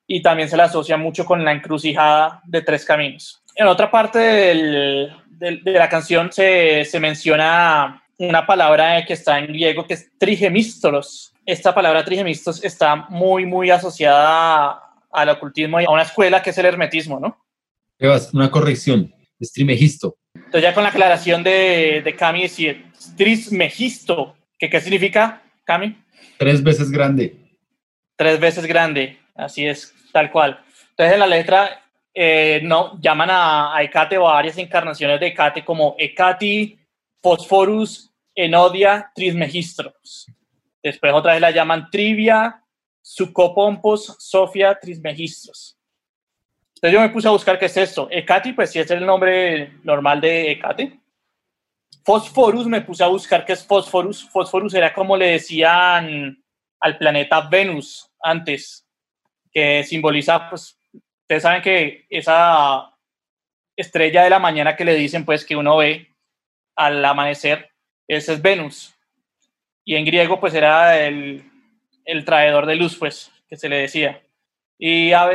y también se le asocia mucho con la encrucijada de tres caminos. En otra parte de la canción se, menciona una palabra que está en griego que es trigemistos. Esta palabra trigemistos está muy, muy asociada al ocultismo y a una escuela que es el hermetismo, ¿no? Una corrección, es trimegisto. Entonces ya con la aclaración de, de Cami, decir trismegisto, ¿qué, ¿qué significa, Cami? Tres veces grande. Tres veces grande, así es, tal cual. Entonces en la letra eh, no, llaman a, a Hecate o a varias encarnaciones de Hecate como Hecati, Phosphorus, Enodia, Trismegistros. Después otra vez la llaman Trivia, Sucopompos, Sofia, Trismegistros. Entonces yo me puse a buscar qué es esto. Hecate, pues sí es el nombre normal de Hecate. Phosphorus, me puse a buscar qué es Phosphorus. Phosphorus era como le decían al planeta Venus antes, que simboliza, pues, ustedes saben que esa estrella de la mañana que le dicen, pues, que uno ve al amanecer, ese es Venus. Y en griego, pues, era el, el traidor de luz, pues, que se le decía. Y a,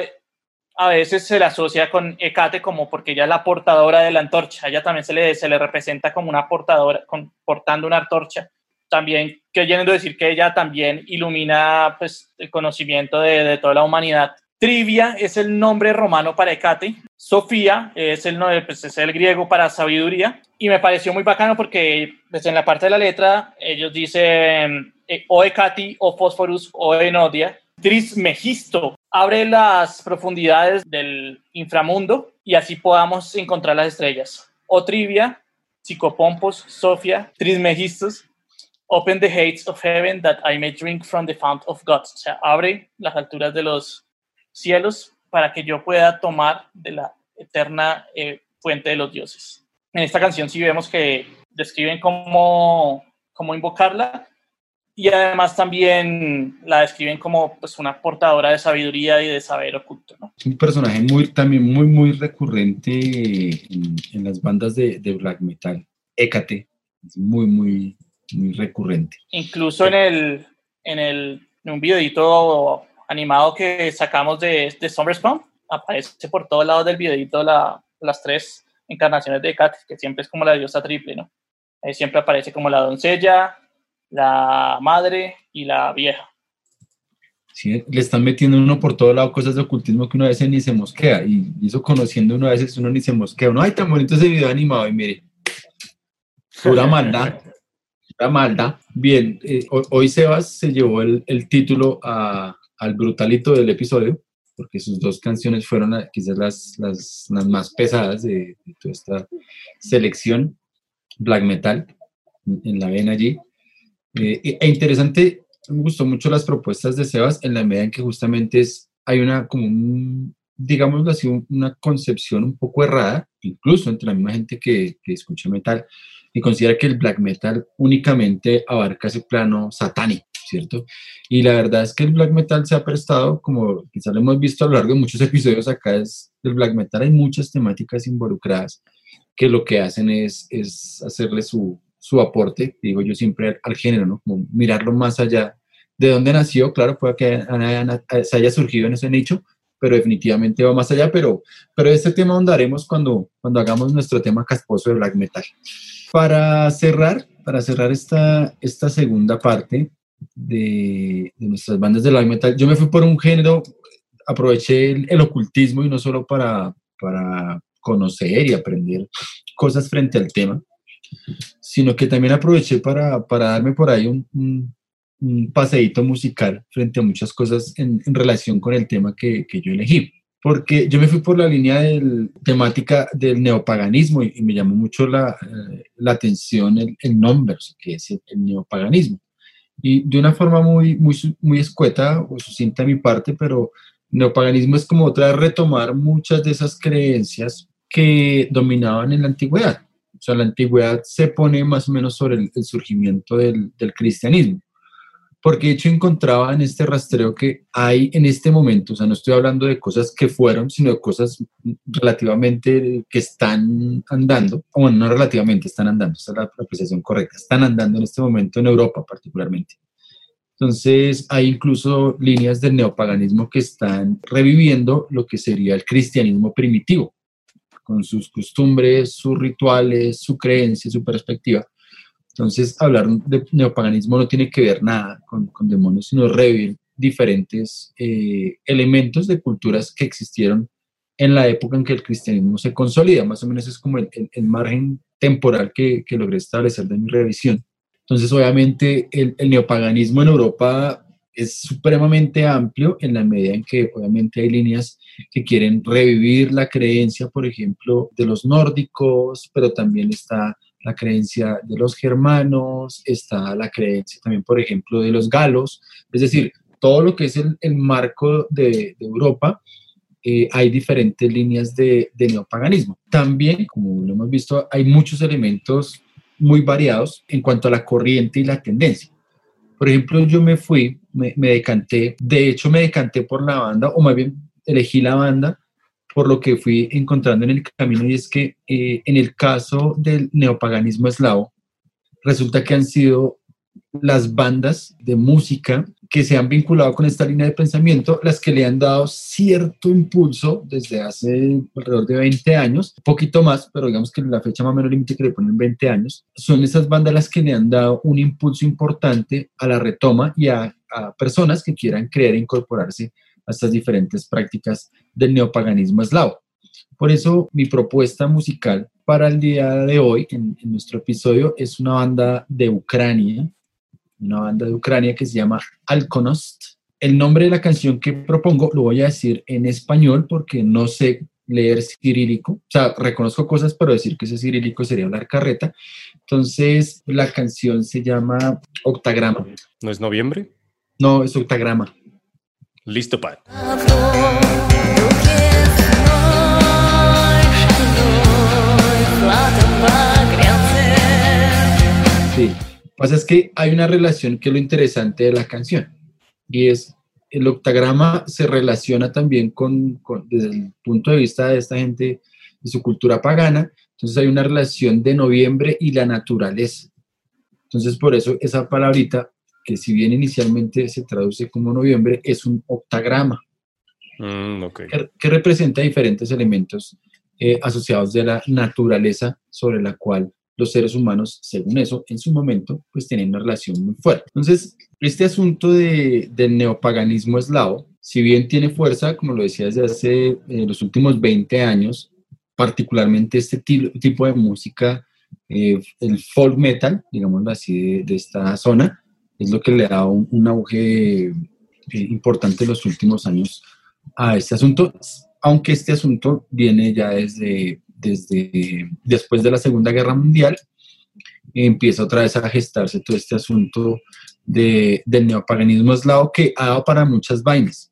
a veces se le asocia con Hecate como porque ella es la portadora de la antorcha. Ella también se le, se le representa como una portadora, portando una antorcha. También queriendo decir que ella también ilumina pues, el conocimiento de, de, toda la humanidad. Trivia es el nombre romano para Hecate. Sofía es el, pues, es el griego para sabiduría. Y me pareció muy bacano porque pues, en la parte de la letra ellos dicen eh, o Hecate, o Phosphorus, o Enodia. Trismegisto abre las profundidades del inframundo y así podamos encontrar las estrellas. O Trivia, Psicopompos, Sofia, Trismegistus, Open the gates of heaven that I may drink from the fount of God. O sea, abre las alturas de los cielos para que yo pueda tomar de la eterna eh, fuente de los dioses. En esta canción sí vemos que describen cómo, cómo invocarla y además también la describen como pues, una portadora de sabiduría y de saber oculto. ¿no? Es un personaje muy, también muy, muy recurrente en, en las bandas de, de, black metal. Hécate, es muy, muy, muy recurrente. Incluso en, el, en, el, en un videito animado que sacamos de, de Spawn, aparece por todos lados del videito la, las tres encarnaciones de Hécate, que siempre es como la diosa triple, ¿no? Ahí siempre aparece como la doncella, la madre y la vieja. Sí, le están metiendo uno por todo lado cosas de ocultismo que uno a veces ni se mosquea. Y eso conociendo uno a veces uno ni se mosquea. No, ay, tan bonito ese video animado. Y mire, pura [LAUGHS] maldad. Pura maldad. Bien, eh, hoy Sebas se llevó el, el título a, al brutalito del episodio, porque sus dos canciones fueron quizás las, las, las más pesadas de, de toda esta selección. Black Metal, en la ven allí. Eh, e interesante, me gustó mucho las propuestas de Sebas en la medida en que justamente es, hay una, como un, digámoslo así, una concepción un poco errada, incluso entre la misma gente que, que escucha metal, y considera que el black metal únicamente abarca ese plano satánico. ¿cierto? Y la verdad es que el black metal se ha prestado, como quizás lo hemos visto a lo largo de muchos episodios acá, es del black metal hay muchas temáticas involucradas que lo que hacen es, es hacerle su, su aporte, digo yo siempre al, género, ¿no? Como mirarlo más allá de dónde nació, claro, puede que se haya surgido en ese nicho, pero definitivamente va más allá, pero, pero este tema andaremos cuando, cuando hagamos nuestro tema casposo de black metal. Para cerrar, para cerrar esta, esta segunda parte de, de nuestras bandas de black metal, yo me fui por un género, aproveché el, el ocultismo y no solo para, para conocer y aprender cosas frente al tema, sino que también aproveché para, para darme por ahí un, un, paseíto musical frente a muchas cosas en, en relación con el tema que, que, yo elegí. Porque yo me fui por la línea del, temática del neopaganismo y, me llamó mucho la, eh, la atención el, el, nombre, que es el, el, neopaganismo. Y de una forma muy, muy, muy escueta o sucinta a mi parte, pero neopaganismo es como otra retomar muchas de esas creencias que dominaban en la antigüedad. Sea, la antigüedad se pone más o menos sobre el, surgimiento del, del, cristianismo. Porque de hecho encontraba en este rastreo que hay en este momento, o sea, no estoy hablando de cosas que fueron, sino de cosas relativamente que están andando, o bueno, no relativamente están andando, esa es la apreciación correcta, están andando en este momento en Europa particularmente. Entonces, hay incluso líneas del neopaganismo que están reviviendo lo que sería el cristianismo primitivo con sus costumbres, sus rituales, su creencia, su perspectiva. Entonces, hablar de neopaganismo no tiene que ver nada con, con demonios, sino revivir diferentes eh, elementos de culturas que existieron en la época en que el cristianismo se consolida. Más o menos es como el, margen temporal que, que, logré establecer de mi revisión. Entonces, obviamente, el neopaganismo en Europa es supremamente amplio en la medida en que obviamente hay líneas que quieren revivir la creencia, por ejemplo, de los nórdicos, pero también está la creencia de los germanos, está la creencia también, por ejemplo, de los galos, es decir, todo lo que es el, el marco de, de Europa, eh, hay diferentes líneas de, de neopaganismo. También, como lo hemos visto, hay muchos elementos muy variados en cuanto a la corriente y la tendencia. Por ejemplo, yo me fui, me, decanté, de hecho me decanté por la banda, o más bien elegí la banda por lo que fui encontrando en el camino, y es que eh, en el caso del neopaganismo eslavo, resulta que han sido las bandas de música que se han vinculado con esta línea de pensamiento, las que le han dado cierto impulso desde hace alrededor de 20 años, un poquito más, pero digamos que la fecha más o menos límite que le ponen 20 años, son esas bandas las que le han dado un impulso importante a la retoma y a, personas que quieran creer e incorporarse a estas diferentes prácticas del neopaganismo eslavo. Por eso mi propuesta musical para el día de hoy, en nuestro episodio, es una banda de Ucrania, una banda de Ucrania que se llama Alkonost. El nombre de la canción que propongo lo voy a decir en español porque no sé leer cirílico, o sea, reconozco cosas, pero decir que ese cirílico sería hablar carreta. Entonces, la canción se llama Octagrama. ¿No es noviembre? No, es Octagrama. Listo, padre. Sí, pasa es que hay una relación que es lo interesante de la canción y es el octagrama se relaciona también con, con, desde el punto de vista de esta gente y su cultura pagana, entonces hay una relación de noviembre y la naturaleza. Entonces por eso esa palabrita que si bien inicialmente se traduce como noviembre, es un octagrama, mm, okay. que, que, representa diferentes elementos eh, asociados de la naturaleza sobre la cual los seres humanos, según eso, en su momento, pues tienen una relación muy fuerte. Entonces, este asunto de, del neopaganismo eslavo, si bien tiene fuerza, como lo decía desde hace eh, los últimos 20 años, particularmente este tipo de música, eh, el folk metal, digámoslo así, de, de esta zona, es lo que le da un, un auge eh, importante en los últimos años a este asunto, aunque este asunto viene ya desde, desde después de la Segunda Guerra Mundial, empieza otra vez a gestarse todo este asunto de, del neopaganismo eslavo que ha dado para muchas vainas.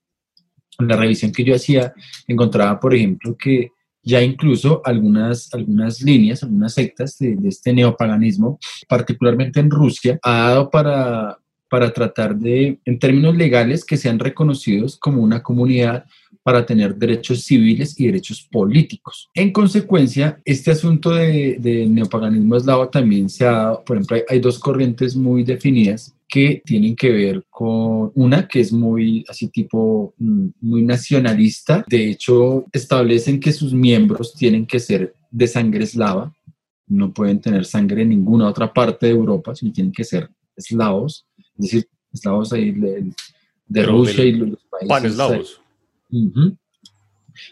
En la revisión que yo hacía, encontraba, por ejemplo, que ya incluso algunas, algunas líneas, algunas sectas de, de, este neopaganismo, particularmente en Rusia, ha dado para, para tratar de, en términos legales, que sean reconocidos como una comunidad para tener derechos civiles y derechos políticos. En consecuencia, este asunto del de neopaganismo eslavo también se ha dado, por ejemplo, hay, hay dos corrientes muy definidas que tienen que ver con una que es muy así tipo mm, muy nacionalista. De hecho, establecen que sus miembros tienen que ser de sangre eslava, no pueden tener sangre en ninguna otra parte de Europa, sino tienen que ser eslavos, es decir, eslavos ahí de, de Rusia y los países. Pan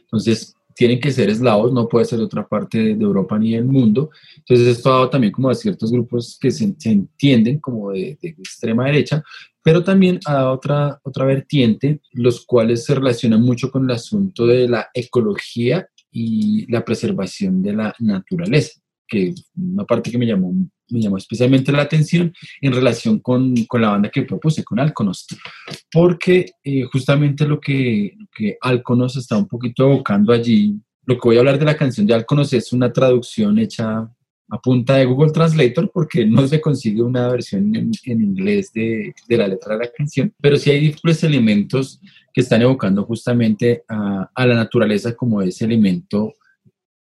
Entonces, tienen que ser eslavos, no puede ser de otra parte de, Europa ni del mundo. Entonces, esto ha dado también como a ciertos grupos que se, se entienden como de, de extrema derecha, pero también ha dado otra, otra vertiente, los cuales se relacionan mucho con el asunto de la ecología y la preservación de la naturaleza, que una parte que me llamó, me llamó especialmente la atención en relación con, con la banda que propuse, con Alconost, porque eh, justamente lo que, Alconost está un poquito evocando allí, lo que voy a hablar de la canción de Alconost es una traducción hecha a punta de Google Translator porque no se consigue una versión en, inglés de, de, la letra de la canción, pero sí hay diferentes elementos que están evocando justamente a la naturaleza como ese elemento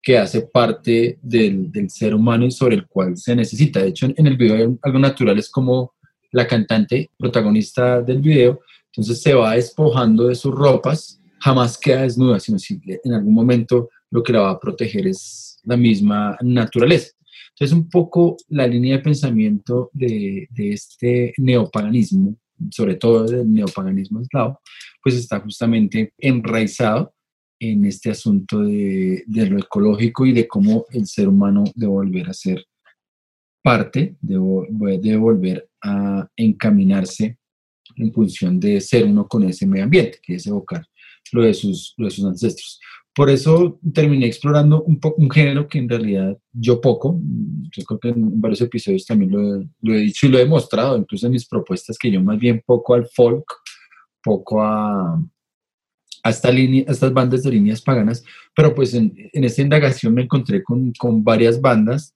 que hace parte del, ser humano y sobre el cual se necesita. De hecho, en, el video hay algo natural, es como la cantante protagonista del video, entonces se va despojando de sus ropas, jamás queda desnuda, sino si en algún momento lo que la va a proteger es la misma naturaleza. Entonces, un poco la línea de pensamiento de, de este neopaganismo, sobre todo del neopaganismo eslavo, pues está justamente enraizado en este asunto de, de, lo ecológico y de cómo el ser humano debe volver a ser parte, debe, debe volver a encaminarse en función de ser uno con ese medio ambiente, que es evocar lo de sus, lo de sus ancestros. Por eso terminé explorando un, poco, un género que en realidad yo poco, yo creo que en varios episodios también lo lo he dicho y lo he demostrado, incluso en mis propuestas, que yo más bien poco al folk, poco a, a, esta a estas bandas de líneas paganas, pero pues en, en esta indagación me encontré con, con varias bandas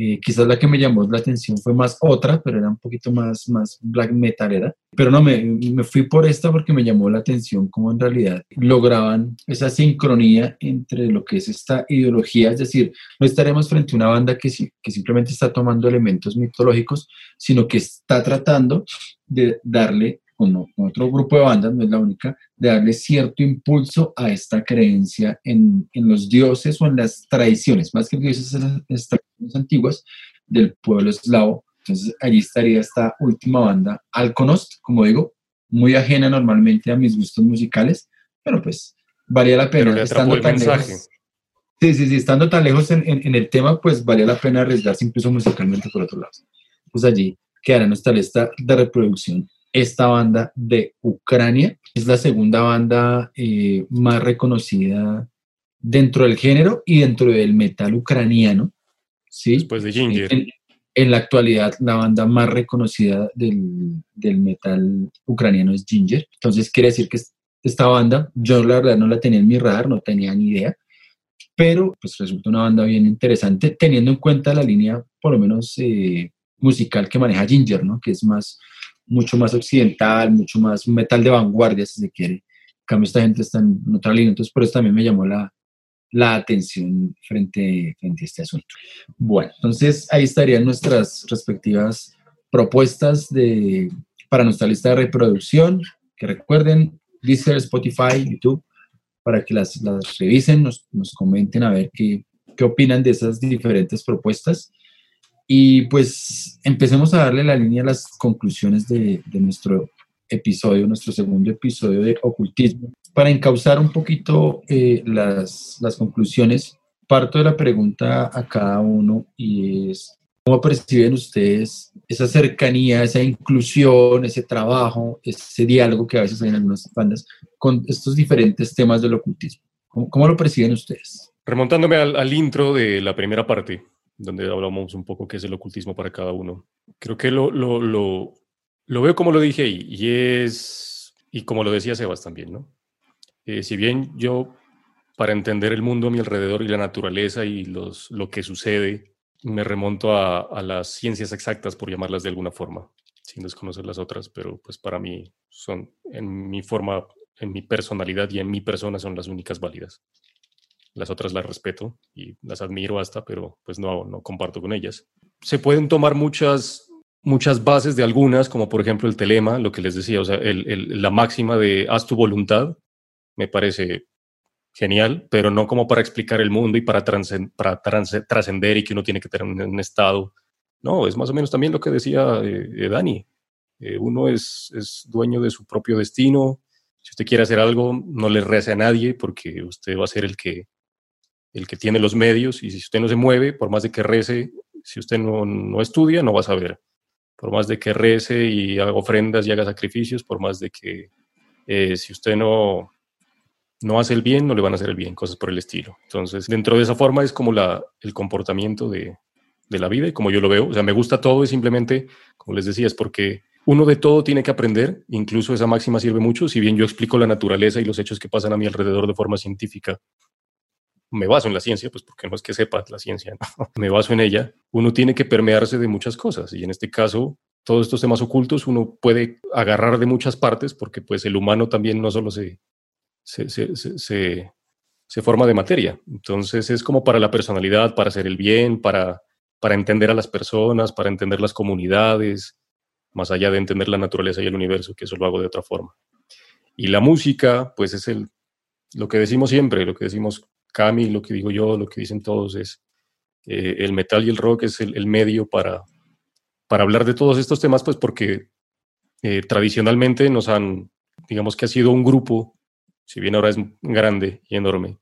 eh, quizás la que me llamó la atención fue más otra, pero era un poquito más, más black metalera. Pero no, me, me fui por esta porque me llamó la atención cómo en realidad lograban esa sincronía entre lo que es esta ideología. Es decir, no estaremos frente a una banda que, que simplemente está tomando elementos mitológicos, sino que está tratando de darle con, otro grupo de bandas, no es la única, de darle cierto impulso a esta creencia en, en los dioses o en las tradiciones, más que dioses, en las tradiciones antiguas del pueblo eslavo. Entonces allí estaría esta última banda, Alconost, como digo, muy ajena normalmente a mis gustos musicales, pero pues valía la pena. estando tan lejos, sí, sí, sí, estando tan lejos en, en, en, el tema, pues valía la pena arriesgarse incluso musicalmente por otro lado. Pues allí quedará nuestra lista de reproducción esta banda de Ucrania. Es la segunda banda eh, más reconocida dentro del género y dentro del metal ucraniano. ¿sí? Después de Ginger. En, en la actualidad, la banda más reconocida del, del, metal ucraniano es Ginger. Entonces, quiere decir que esta banda, yo la verdad no la tenía en mi radar, no tenía ni idea, pero pues resulta una banda bien interesante, teniendo en cuenta la línea, por lo menos, eh, musical que maneja Ginger, ¿no? Que es más mucho más occidental, mucho más metal de vanguardia, si se quiere. En cambio, esta gente está en otra línea, entonces por eso también me llamó la, la atención frente, frente a este asunto. Bueno, entonces ahí estarían nuestras respectivas propuestas de, para nuestra lista de reproducción, que recuerden, Deezer, Spotify, YouTube, para que las, las revisen, nos, nos comenten a ver qué, qué opinan de esas diferentes propuestas. Y pues empecemos a darle la línea a las conclusiones de, de, nuestro episodio, nuestro segundo episodio de ocultismo. Para encauzar un poquito eh, las, las conclusiones, parto de la pregunta a cada uno y es, ¿cómo perciben ustedes esa cercanía, esa inclusión, ese trabajo, ese diálogo que a veces hay en algunas bandas con estos diferentes temas del ocultismo? ¿Cómo, cómo lo perciben ustedes? Remontándome al, al intro de la primera parte, donde hablamos un poco qué es el ocultismo para cada uno. Creo que lo, lo, lo, veo como lo dije y es, y como lo decía Sebas también, ¿no? Eh, si bien yo, para entender el mundo a mi alrededor y la naturaleza y los, lo que sucede, me remonto a las ciencias exactas, por llamarlas de alguna forma. sin desconocer las otras, pero pues para mí son, en mi forma, en mi personalidad y en mi persona son las únicas válidas. Las otras las respeto y las admiro hasta, pero pues no, no comparto con ellas. Se pueden tomar muchas, muchas bases de algunas, como por ejemplo el telema, lo que les decía, o sea, el, la máxima de haz tu voluntad, me parece genial, pero no como para explicar el mundo y para, trascender y que uno tiene que tener un, estado. No, es más o menos también lo que decía eh, eh, Dani. Eh, uno es, es, dueño de su propio destino. Si usted quiere hacer algo, no le rece a nadie porque usted va a ser el que, el que tiene los medios y si usted no se mueve, por más de que rece, si usted no, no estudia, no va a saber. Por más de que rece y haga ofrendas y haga sacrificios, por más de que si usted no, no hace el bien, no le van a hacer el bien, cosas por el estilo. Entonces, dentro de esa forma es como la, el comportamiento de, de la vida y como yo lo veo. O sea, me gusta todo y simplemente, como les decía, es porque uno de todo tiene que aprender, incluso esa máxima sirve mucho, si bien yo explico la naturaleza y los hechos que pasan a mi alrededor de forma científica, me baso en la ciencia, pues porque no es que sepa la ciencia, [LAUGHS] me baso en ella, uno tiene que permearse de muchas cosas y en este caso todos estos temas ocultos uno puede agarrar de muchas partes porque pues el humano también no solo se, se, se, forma de materia. Entonces es como para la personalidad, para hacer el bien, para, para entender a las personas, para entender las comunidades, más allá de entender la naturaleza y el universo, que eso lo hago de otra forma. Y la música, pues es el, lo que decimos siempre, lo que decimos Cami, lo que digo yo, lo que dicen todos es, eh, el metal y el rock es el, medio para, para hablar de todos estos temas, pues porque eh, tradicionalmente nos han, digamos que ha sido un grupo si bien ahora es grande y enorme,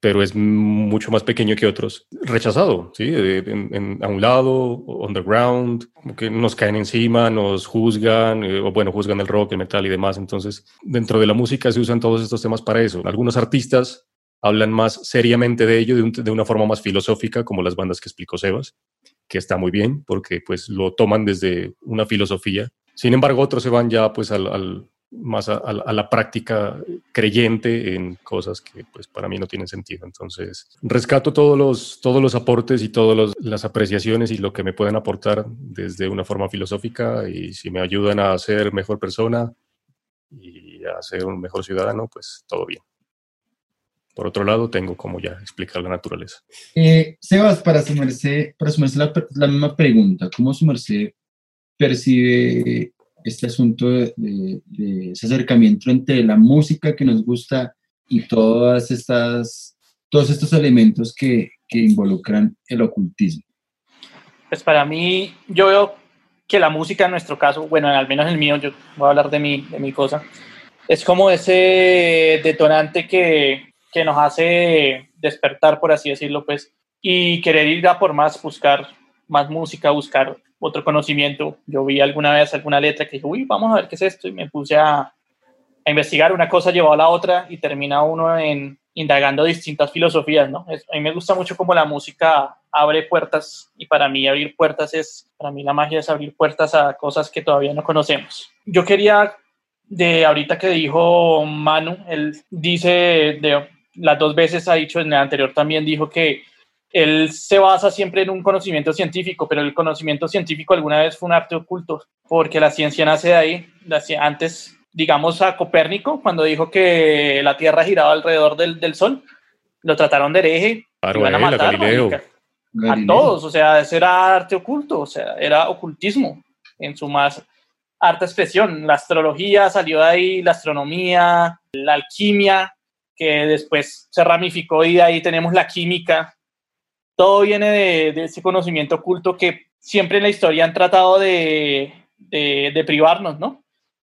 pero es mucho más pequeño que otros, rechazado, ¿sí? a un lado, underground, que nos caen encima, nos juzgan, eh, o bueno, juzgan el rock, el metal y demás. Entonces, dentro de la música se usan todos estos temas para eso. Algunos artistas hablan más seriamente de ello de, de una forma más filosófica, como las bandas que explicó Sebas, que está muy bien, porque pues lo toman desde una filosofía. Sin embargo, otros se van ya pues al más a, la práctica creyente en cosas que pues para mí no tienen sentido. Entonces, rescato todos los, todos los aportes y todas las apreciaciones y lo que me pueden aportar desde una forma filosófica y si me ayudan a ser mejor persona y a ser un mejor ciudadano, pues todo bien. Por otro lado, tengo como ya explicar la naturaleza. Eh, Sebas, para sumarse, para sumarse la, la misma pregunta, ¿cómo sumarse percibe este asunto de, ese acercamiento entre la música que nos gusta y todas estas, todos estos elementos que, que involucran el ocultismo? Pues para mí, yo veo que la música en nuestro caso, bueno, al menos el mío, yo voy a hablar de mi, de mi cosa, es como ese detonante que, que nos hace despertar, por así decirlo, pues, y querer ir a por más, buscar más música, buscar otro conocimiento. Yo vi alguna vez alguna letra que dije, uy, vamos a ver qué es esto, y me puse a, a investigar una cosa, llevó a la otra, y termina uno en indagando distintas filosofías, ¿no? a mí me gusta mucho cómo la música abre puertas, y para mí abrir puertas es, para mí la magia es abrir puertas a cosas que todavía no conocemos. Yo quería, de ahorita que dijo Manu, él dice, de las dos veces ha dicho, en el anterior también dijo que él se basa siempre en un conocimiento científico, pero el conocimiento científico alguna vez fue un arte oculto, porque la ciencia nace de ahí. Antes, digamos, a Copérnico, cuando dijo que la Tierra giraba alrededor del, Sol, lo trataron de hereje, iban a matar a todos, o sea, ese era arte oculto, o sea, era ocultismo en su más alta expresión. La astrología salió de ahí, la astronomía, la alquimia, que después se ramificó y de ahí tenemos la química, todo viene de, ese conocimiento oculto que siempre en la historia han tratado de, de, privarnos, ¿no?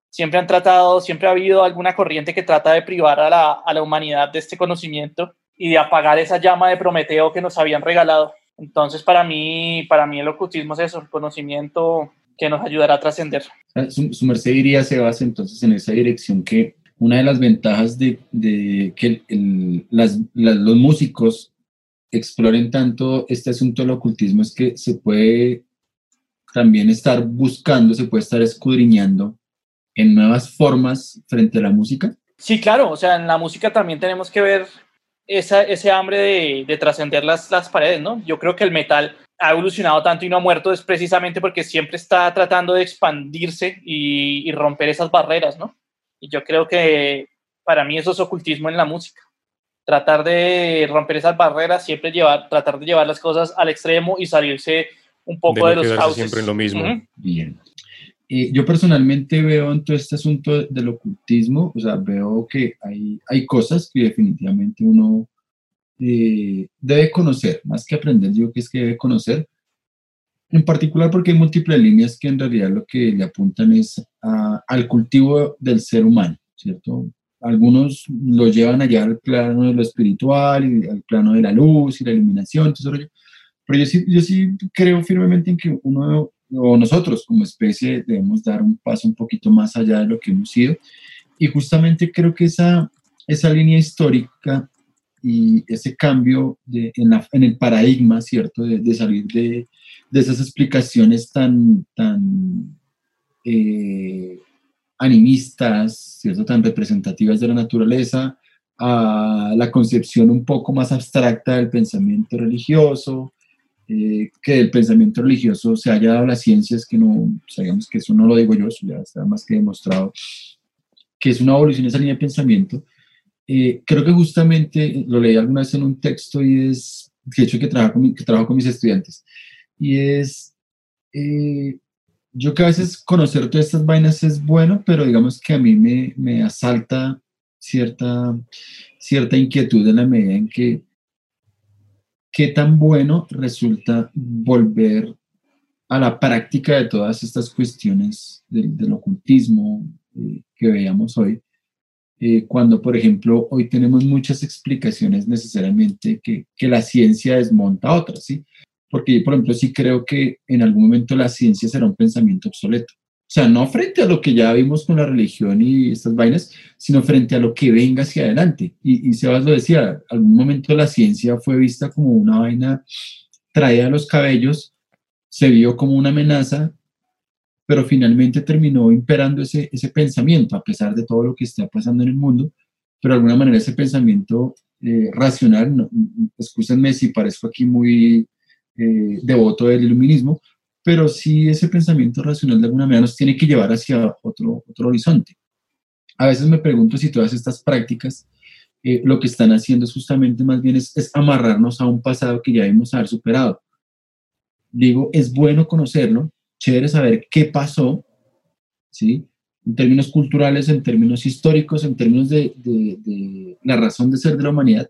Siempre han tratado, siempre ha habido alguna corriente que trata de privar a la, a la humanidad de este conocimiento y de apagar esa llama de Prometeo que nos habían regalado. Entonces, para mí, para mí el ocultismo es eso, el conocimiento que nos ayudará a trascender. Su, su, merced diría, se basa entonces en esa dirección que una de las ventajas de, que los músicos exploren tanto este asunto del ocultismo es que se puede también estar buscando, se puede estar escudriñando en nuevas formas frente a la música. Sí, claro, o sea, en la música también tenemos que ver ese hambre de, de trascender las, las paredes, ¿no? Yo creo que el metal ha evolucionado tanto y no ha muerto es precisamente porque siempre está tratando de expandirse y, y romper esas barreras, ¿no? Y yo creo que para mí eso es ocultismo en la música. Tratar de romper esas barreras, siempre llevar, tratar de llevar las cosas al extremo y salirse un poco de, no los cauces. siempre en lo mismo. Bien. Eh, yo personalmente veo en todo este asunto del ocultismo, o sea, veo que hay, hay cosas que definitivamente uno eh, debe conocer, más que aprender, yo creo que es que debe conocer, en particular porque hay múltiples líneas que en realidad lo que le apuntan es a- al cultivo del ser humano, ¿cierto? Algunos lo llevan allá al plano de lo espiritual y al plano de la luz y la iluminación, rollo. pero yo sí, yo sí creo firmemente en que uno o nosotros como especie debemos dar un paso un poquito más allá de lo que hemos sido. Y justamente creo que esa, esa línea histórica y ese cambio de, en, la- en el paradigma, ¿cierto? De, de salir de, de esas explicaciones tan, tan eh, animistas, ¿cierto? Tan representativas de la naturaleza, a la concepción un poco más abstracta del pensamiento religioso, eh, que del pensamiento religioso se haya dado las ciencias, que no, sabemos que eso no lo digo yo, eso ya está más que demostrado, que es una evolución esa línea de pensamiento. Eh, creo que justamente lo leí alguna vez en un texto y es, de hecho, que trabajo con, mi- que trabajo con mis estudiantes, y es, eh, yo que a veces conocer todas estas vainas es bueno, pero digamos que a mí me, me asalta cierta, cierta inquietud en la medida en que qué tan bueno resulta volver a la práctica de todas estas cuestiones del, del ocultismo eh, que veíamos hoy, eh, cuando, por ejemplo, hoy tenemos muchas explicaciones necesariamente que, que la ciencia desmonta otras, ¿sí? Porque yo, por ejemplo, sí creo que en algún momento la ciencia será un pensamiento obsoleto. O sea, no frente a lo que ya vimos con la religión y estas vainas, sino frente a lo que venga hacia adelante. Y, y Sebas lo decía, algún momento la ciencia fue vista como una vaina traída a los cabellos, se vio como una amenaza, pero finalmente terminó imperando ese, ese pensamiento, a pesar de todo lo que está pasando en el mundo, pero de alguna manera ese pensamiento eh, racional, no, excúsenme si parezco aquí muy eh, devoto del iluminismo, pero sí ese pensamiento racional de alguna manera nos tiene que llevar hacia otro, otro horizonte. A veces me pregunto si todas estas prácticas eh, lo que están haciendo es justamente más bien es, amarrarnos a un pasado que ya debemos haber superado. Digo, es bueno conocerlo, chévere saber qué pasó, ¿sí? En términos culturales, en términos históricos, en términos de la razón de ser de la humanidad,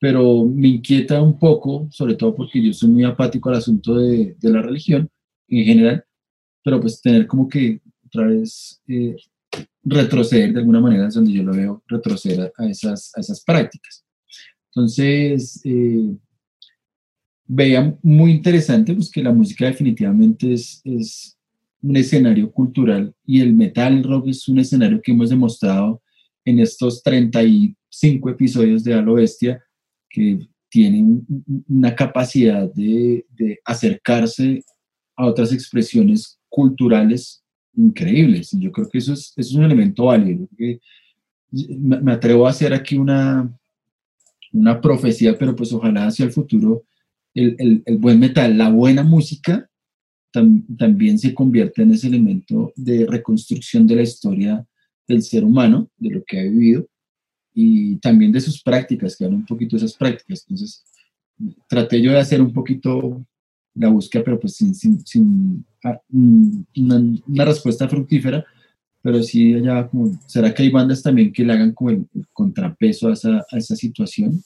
pero me inquieta un poco, sobre todo porque yo soy muy apático al asunto de, de la religión en general, pero pues tener como que otra vez eh, retroceder de alguna manera es donde yo lo veo, retroceder a, esas, a esas prácticas. Entonces, eh, veía muy interesante pues, que la música definitivamente es, es un escenario cultural y el metal, el rock es un escenario que hemos demostrado en estos 35 episodios de Halo Bestia, que tienen una capacidad de, de, acercarse a otras expresiones culturales increíbles. Y yo creo que eso es, eso es un elemento válido. Me, me, atrevo a hacer aquí una, una profecía, pero pues ojalá hacia el futuro el, el, el buen metal, la buena música, tam, también se convierta en ese elemento de reconstrucción de la historia del ser humano, de lo que ha vivido y también de sus prácticas, que hablan un poquito de esas prácticas. Entonces, traté yo de hacer un poquito la búsqueda, pero pues sin, sin, sin una, una, respuesta fructífera, pero sí allá como, ¿será que hay bandas también que le hagan como el, el contrapeso a esa, a esa, situación?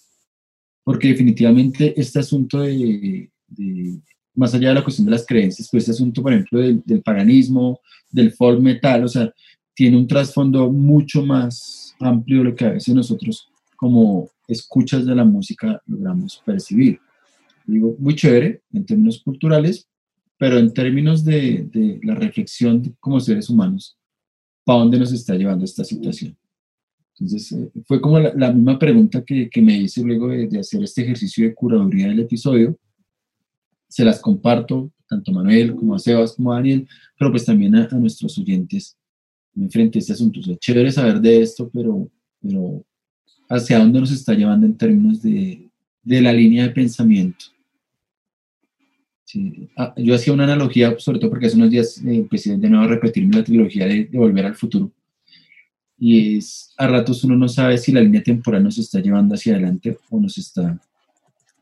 Porque definitivamente este asunto de, de, más allá de la cuestión de las creencias, pues este asunto, por ejemplo, del, del paganismo, del folk metal, o sea, tiene un trasfondo mucho más amplio lo que a veces nosotros como escuchas de la música logramos percibir. Digo, muy chévere en términos culturales, pero en términos de, de la reflexión de, como seres humanos, ¿para dónde nos está llevando esta situación? Entonces, eh, fue como la, la, misma pregunta que, que me hice luego de, de, hacer este ejercicio de curaduría del episodio. Se las comparto tanto a Manuel como a Sebas como a Daniel, pero pues también a, a nuestros oyentes frente a este asunto. O sea, chévere saber de esto, pero, pero hacia dónde nos está llevando en términos de, de la línea de pensamiento. Ah, yo hacía una analogía, sobre todo porque hace unos días eh, empecé de nuevo a repetirme la trilogía de, de, Volver al Futuro. Y es, a ratos uno no sabe si la línea temporal nos está llevando hacia adelante o nos está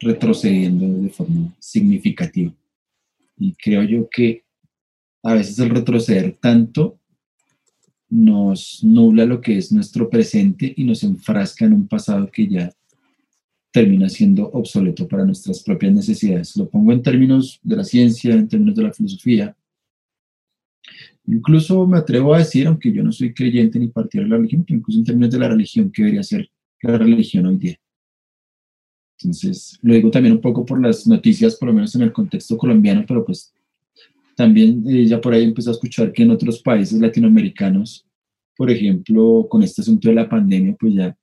retrocediendo de forma significativa. Y creo yo que a veces el retroceder tanto nos nubla lo que es nuestro presente y nos enfrasca en un pasado que ya termina siendo obsoleto para nuestras propias necesidades. Lo pongo en términos de la ciencia, en términos de la filosofía. Incluso me atrevo a decir, aunque yo no soy creyente ni partidario de la religión, pero incluso en términos de la religión, que debería ser la religión hoy día. Entonces, lo digo también un poco por las noticias, por lo menos en el contexto colombiano, pero pues también eh, ya por ahí empecé a escuchar que en otros países latinoamericanos, por ejemplo, con este asunto de la pandemia, pues ya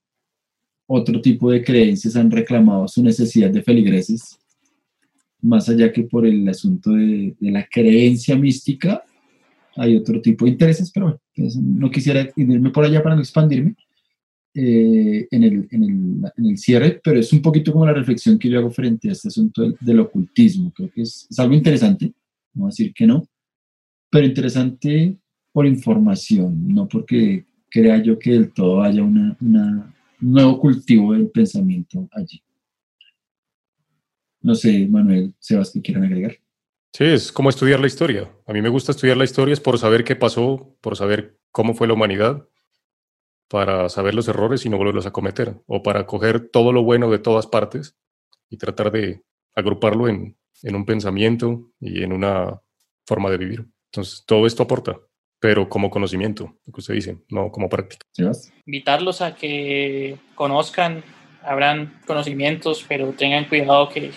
otro tipo de creencias han reclamado su necesidad de feligreses, más allá que por el asunto de, la creencia mística, hay otro tipo de intereses, pero pues, no quisiera irme por allá para no expandirme eh, en, el, en, el, en, el, cierre, pero es un poquito como la reflexión que yo hago frente a este asunto del, ocultismo. Creo que es, algo interesante, no decir que no, pero interesante por información, no porque crea yo que del todo haya una, una nuevo cultivo del pensamiento allí. No sé, Manuel, Sebas, ¿qué quieren agregar? Sí, es como estudiar la historia. A mí me gusta estudiar la historia es por saber qué pasó, por saber cómo fue la humanidad, para saber los errores y no volverlos a cometer, o para coger todo lo bueno de todas partes y tratar de agruparlo en, en un pensamiento y en una forma de vivir. Entonces, todo esto aporta pero como conocimiento, lo que usted dice, no como práctica. Invitarlos a que conozcan, habrán conocimientos, pero tengan cuidado que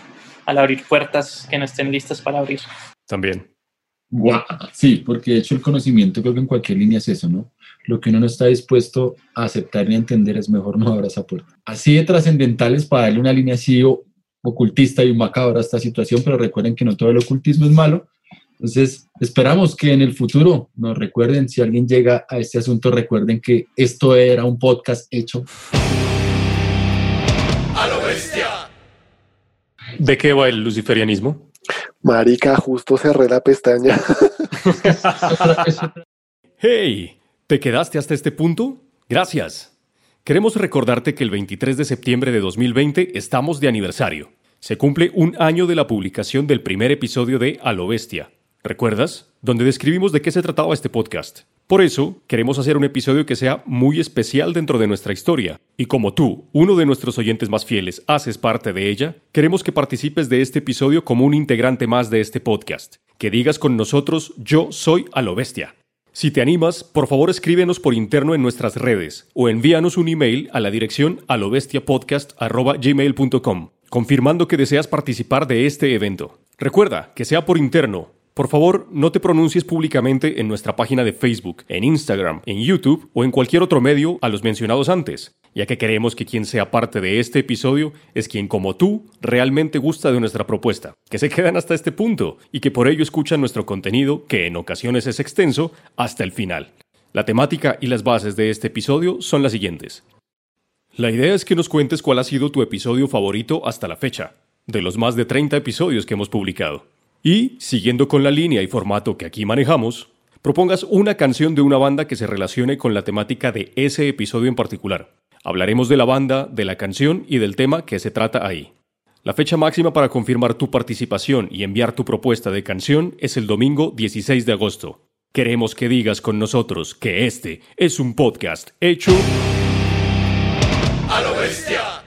al abrir puertas que no estén listas para abrir. También. Sí, porque de hecho el conocimiento creo que en cualquier línea es eso, ¿no? Lo que uno no está dispuesto a aceptar ni a entender es mejor no abrir esa puerta. Así de trascendentales para darle una línea así ocultista y macabra esta situación, pero recuerden que no todo el ocultismo es malo, entonces, esperamos que en el futuro nos recuerden, si alguien llega a este asunto, recuerden que esto era un podcast hecho. A lo bestia. ¿De qué va el luciferianismo? Marica, justo cerré la pestaña. [LAUGHS] hey, ¿te quedaste hasta este punto? Gracias. Queremos recordarte que el 23 de septiembre de 2020 estamos de aniversario. Se cumple un año de la publicación del primer episodio de A lo Bestia, ¿Recuerdas? Donde describimos de qué se trataba este podcast. Por eso, queremos hacer un episodio que sea muy especial dentro de nuestra historia. Y como tú, uno de nuestros oyentes más fieles, haces parte de ella, queremos que participes de este episodio como un integrante más de este podcast. Que digas con nosotros, yo soy a lo bestia. Si te animas, por favor escríbenos por interno en nuestras redes o envíanos un email a la dirección alobestiapodcast.gmail.com confirmando que deseas participar de este evento. Recuerda que sea por interno por favor, no te pronuncies públicamente en nuestra página de Facebook, en Instagram, en YouTube o en cualquier otro medio a los mencionados antes, ya que queremos que quien sea parte de este episodio es quien como tú realmente gusta de nuestra propuesta, que se quedan hasta este punto y que por ello escuchan nuestro contenido, que en ocasiones es extenso, hasta el final. La temática y las bases de este episodio son las siguientes. La idea es que nos cuentes cuál ha sido tu episodio favorito hasta la fecha, de los más de 30 episodios que hemos publicado. Y, siguiendo con la línea y formato que aquí manejamos, propongas una canción de una banda que se relacione con la temática de ese episodio en particular. Hablaremos de la banda, de la canción y del tema que se trata ahí. La fecha máxima para confirmar tu participación y enviar tu propuesta de canción es el domingo 16 de agosto. Queremos que digas con nosotros que este es un podcast hecho a lo bestia.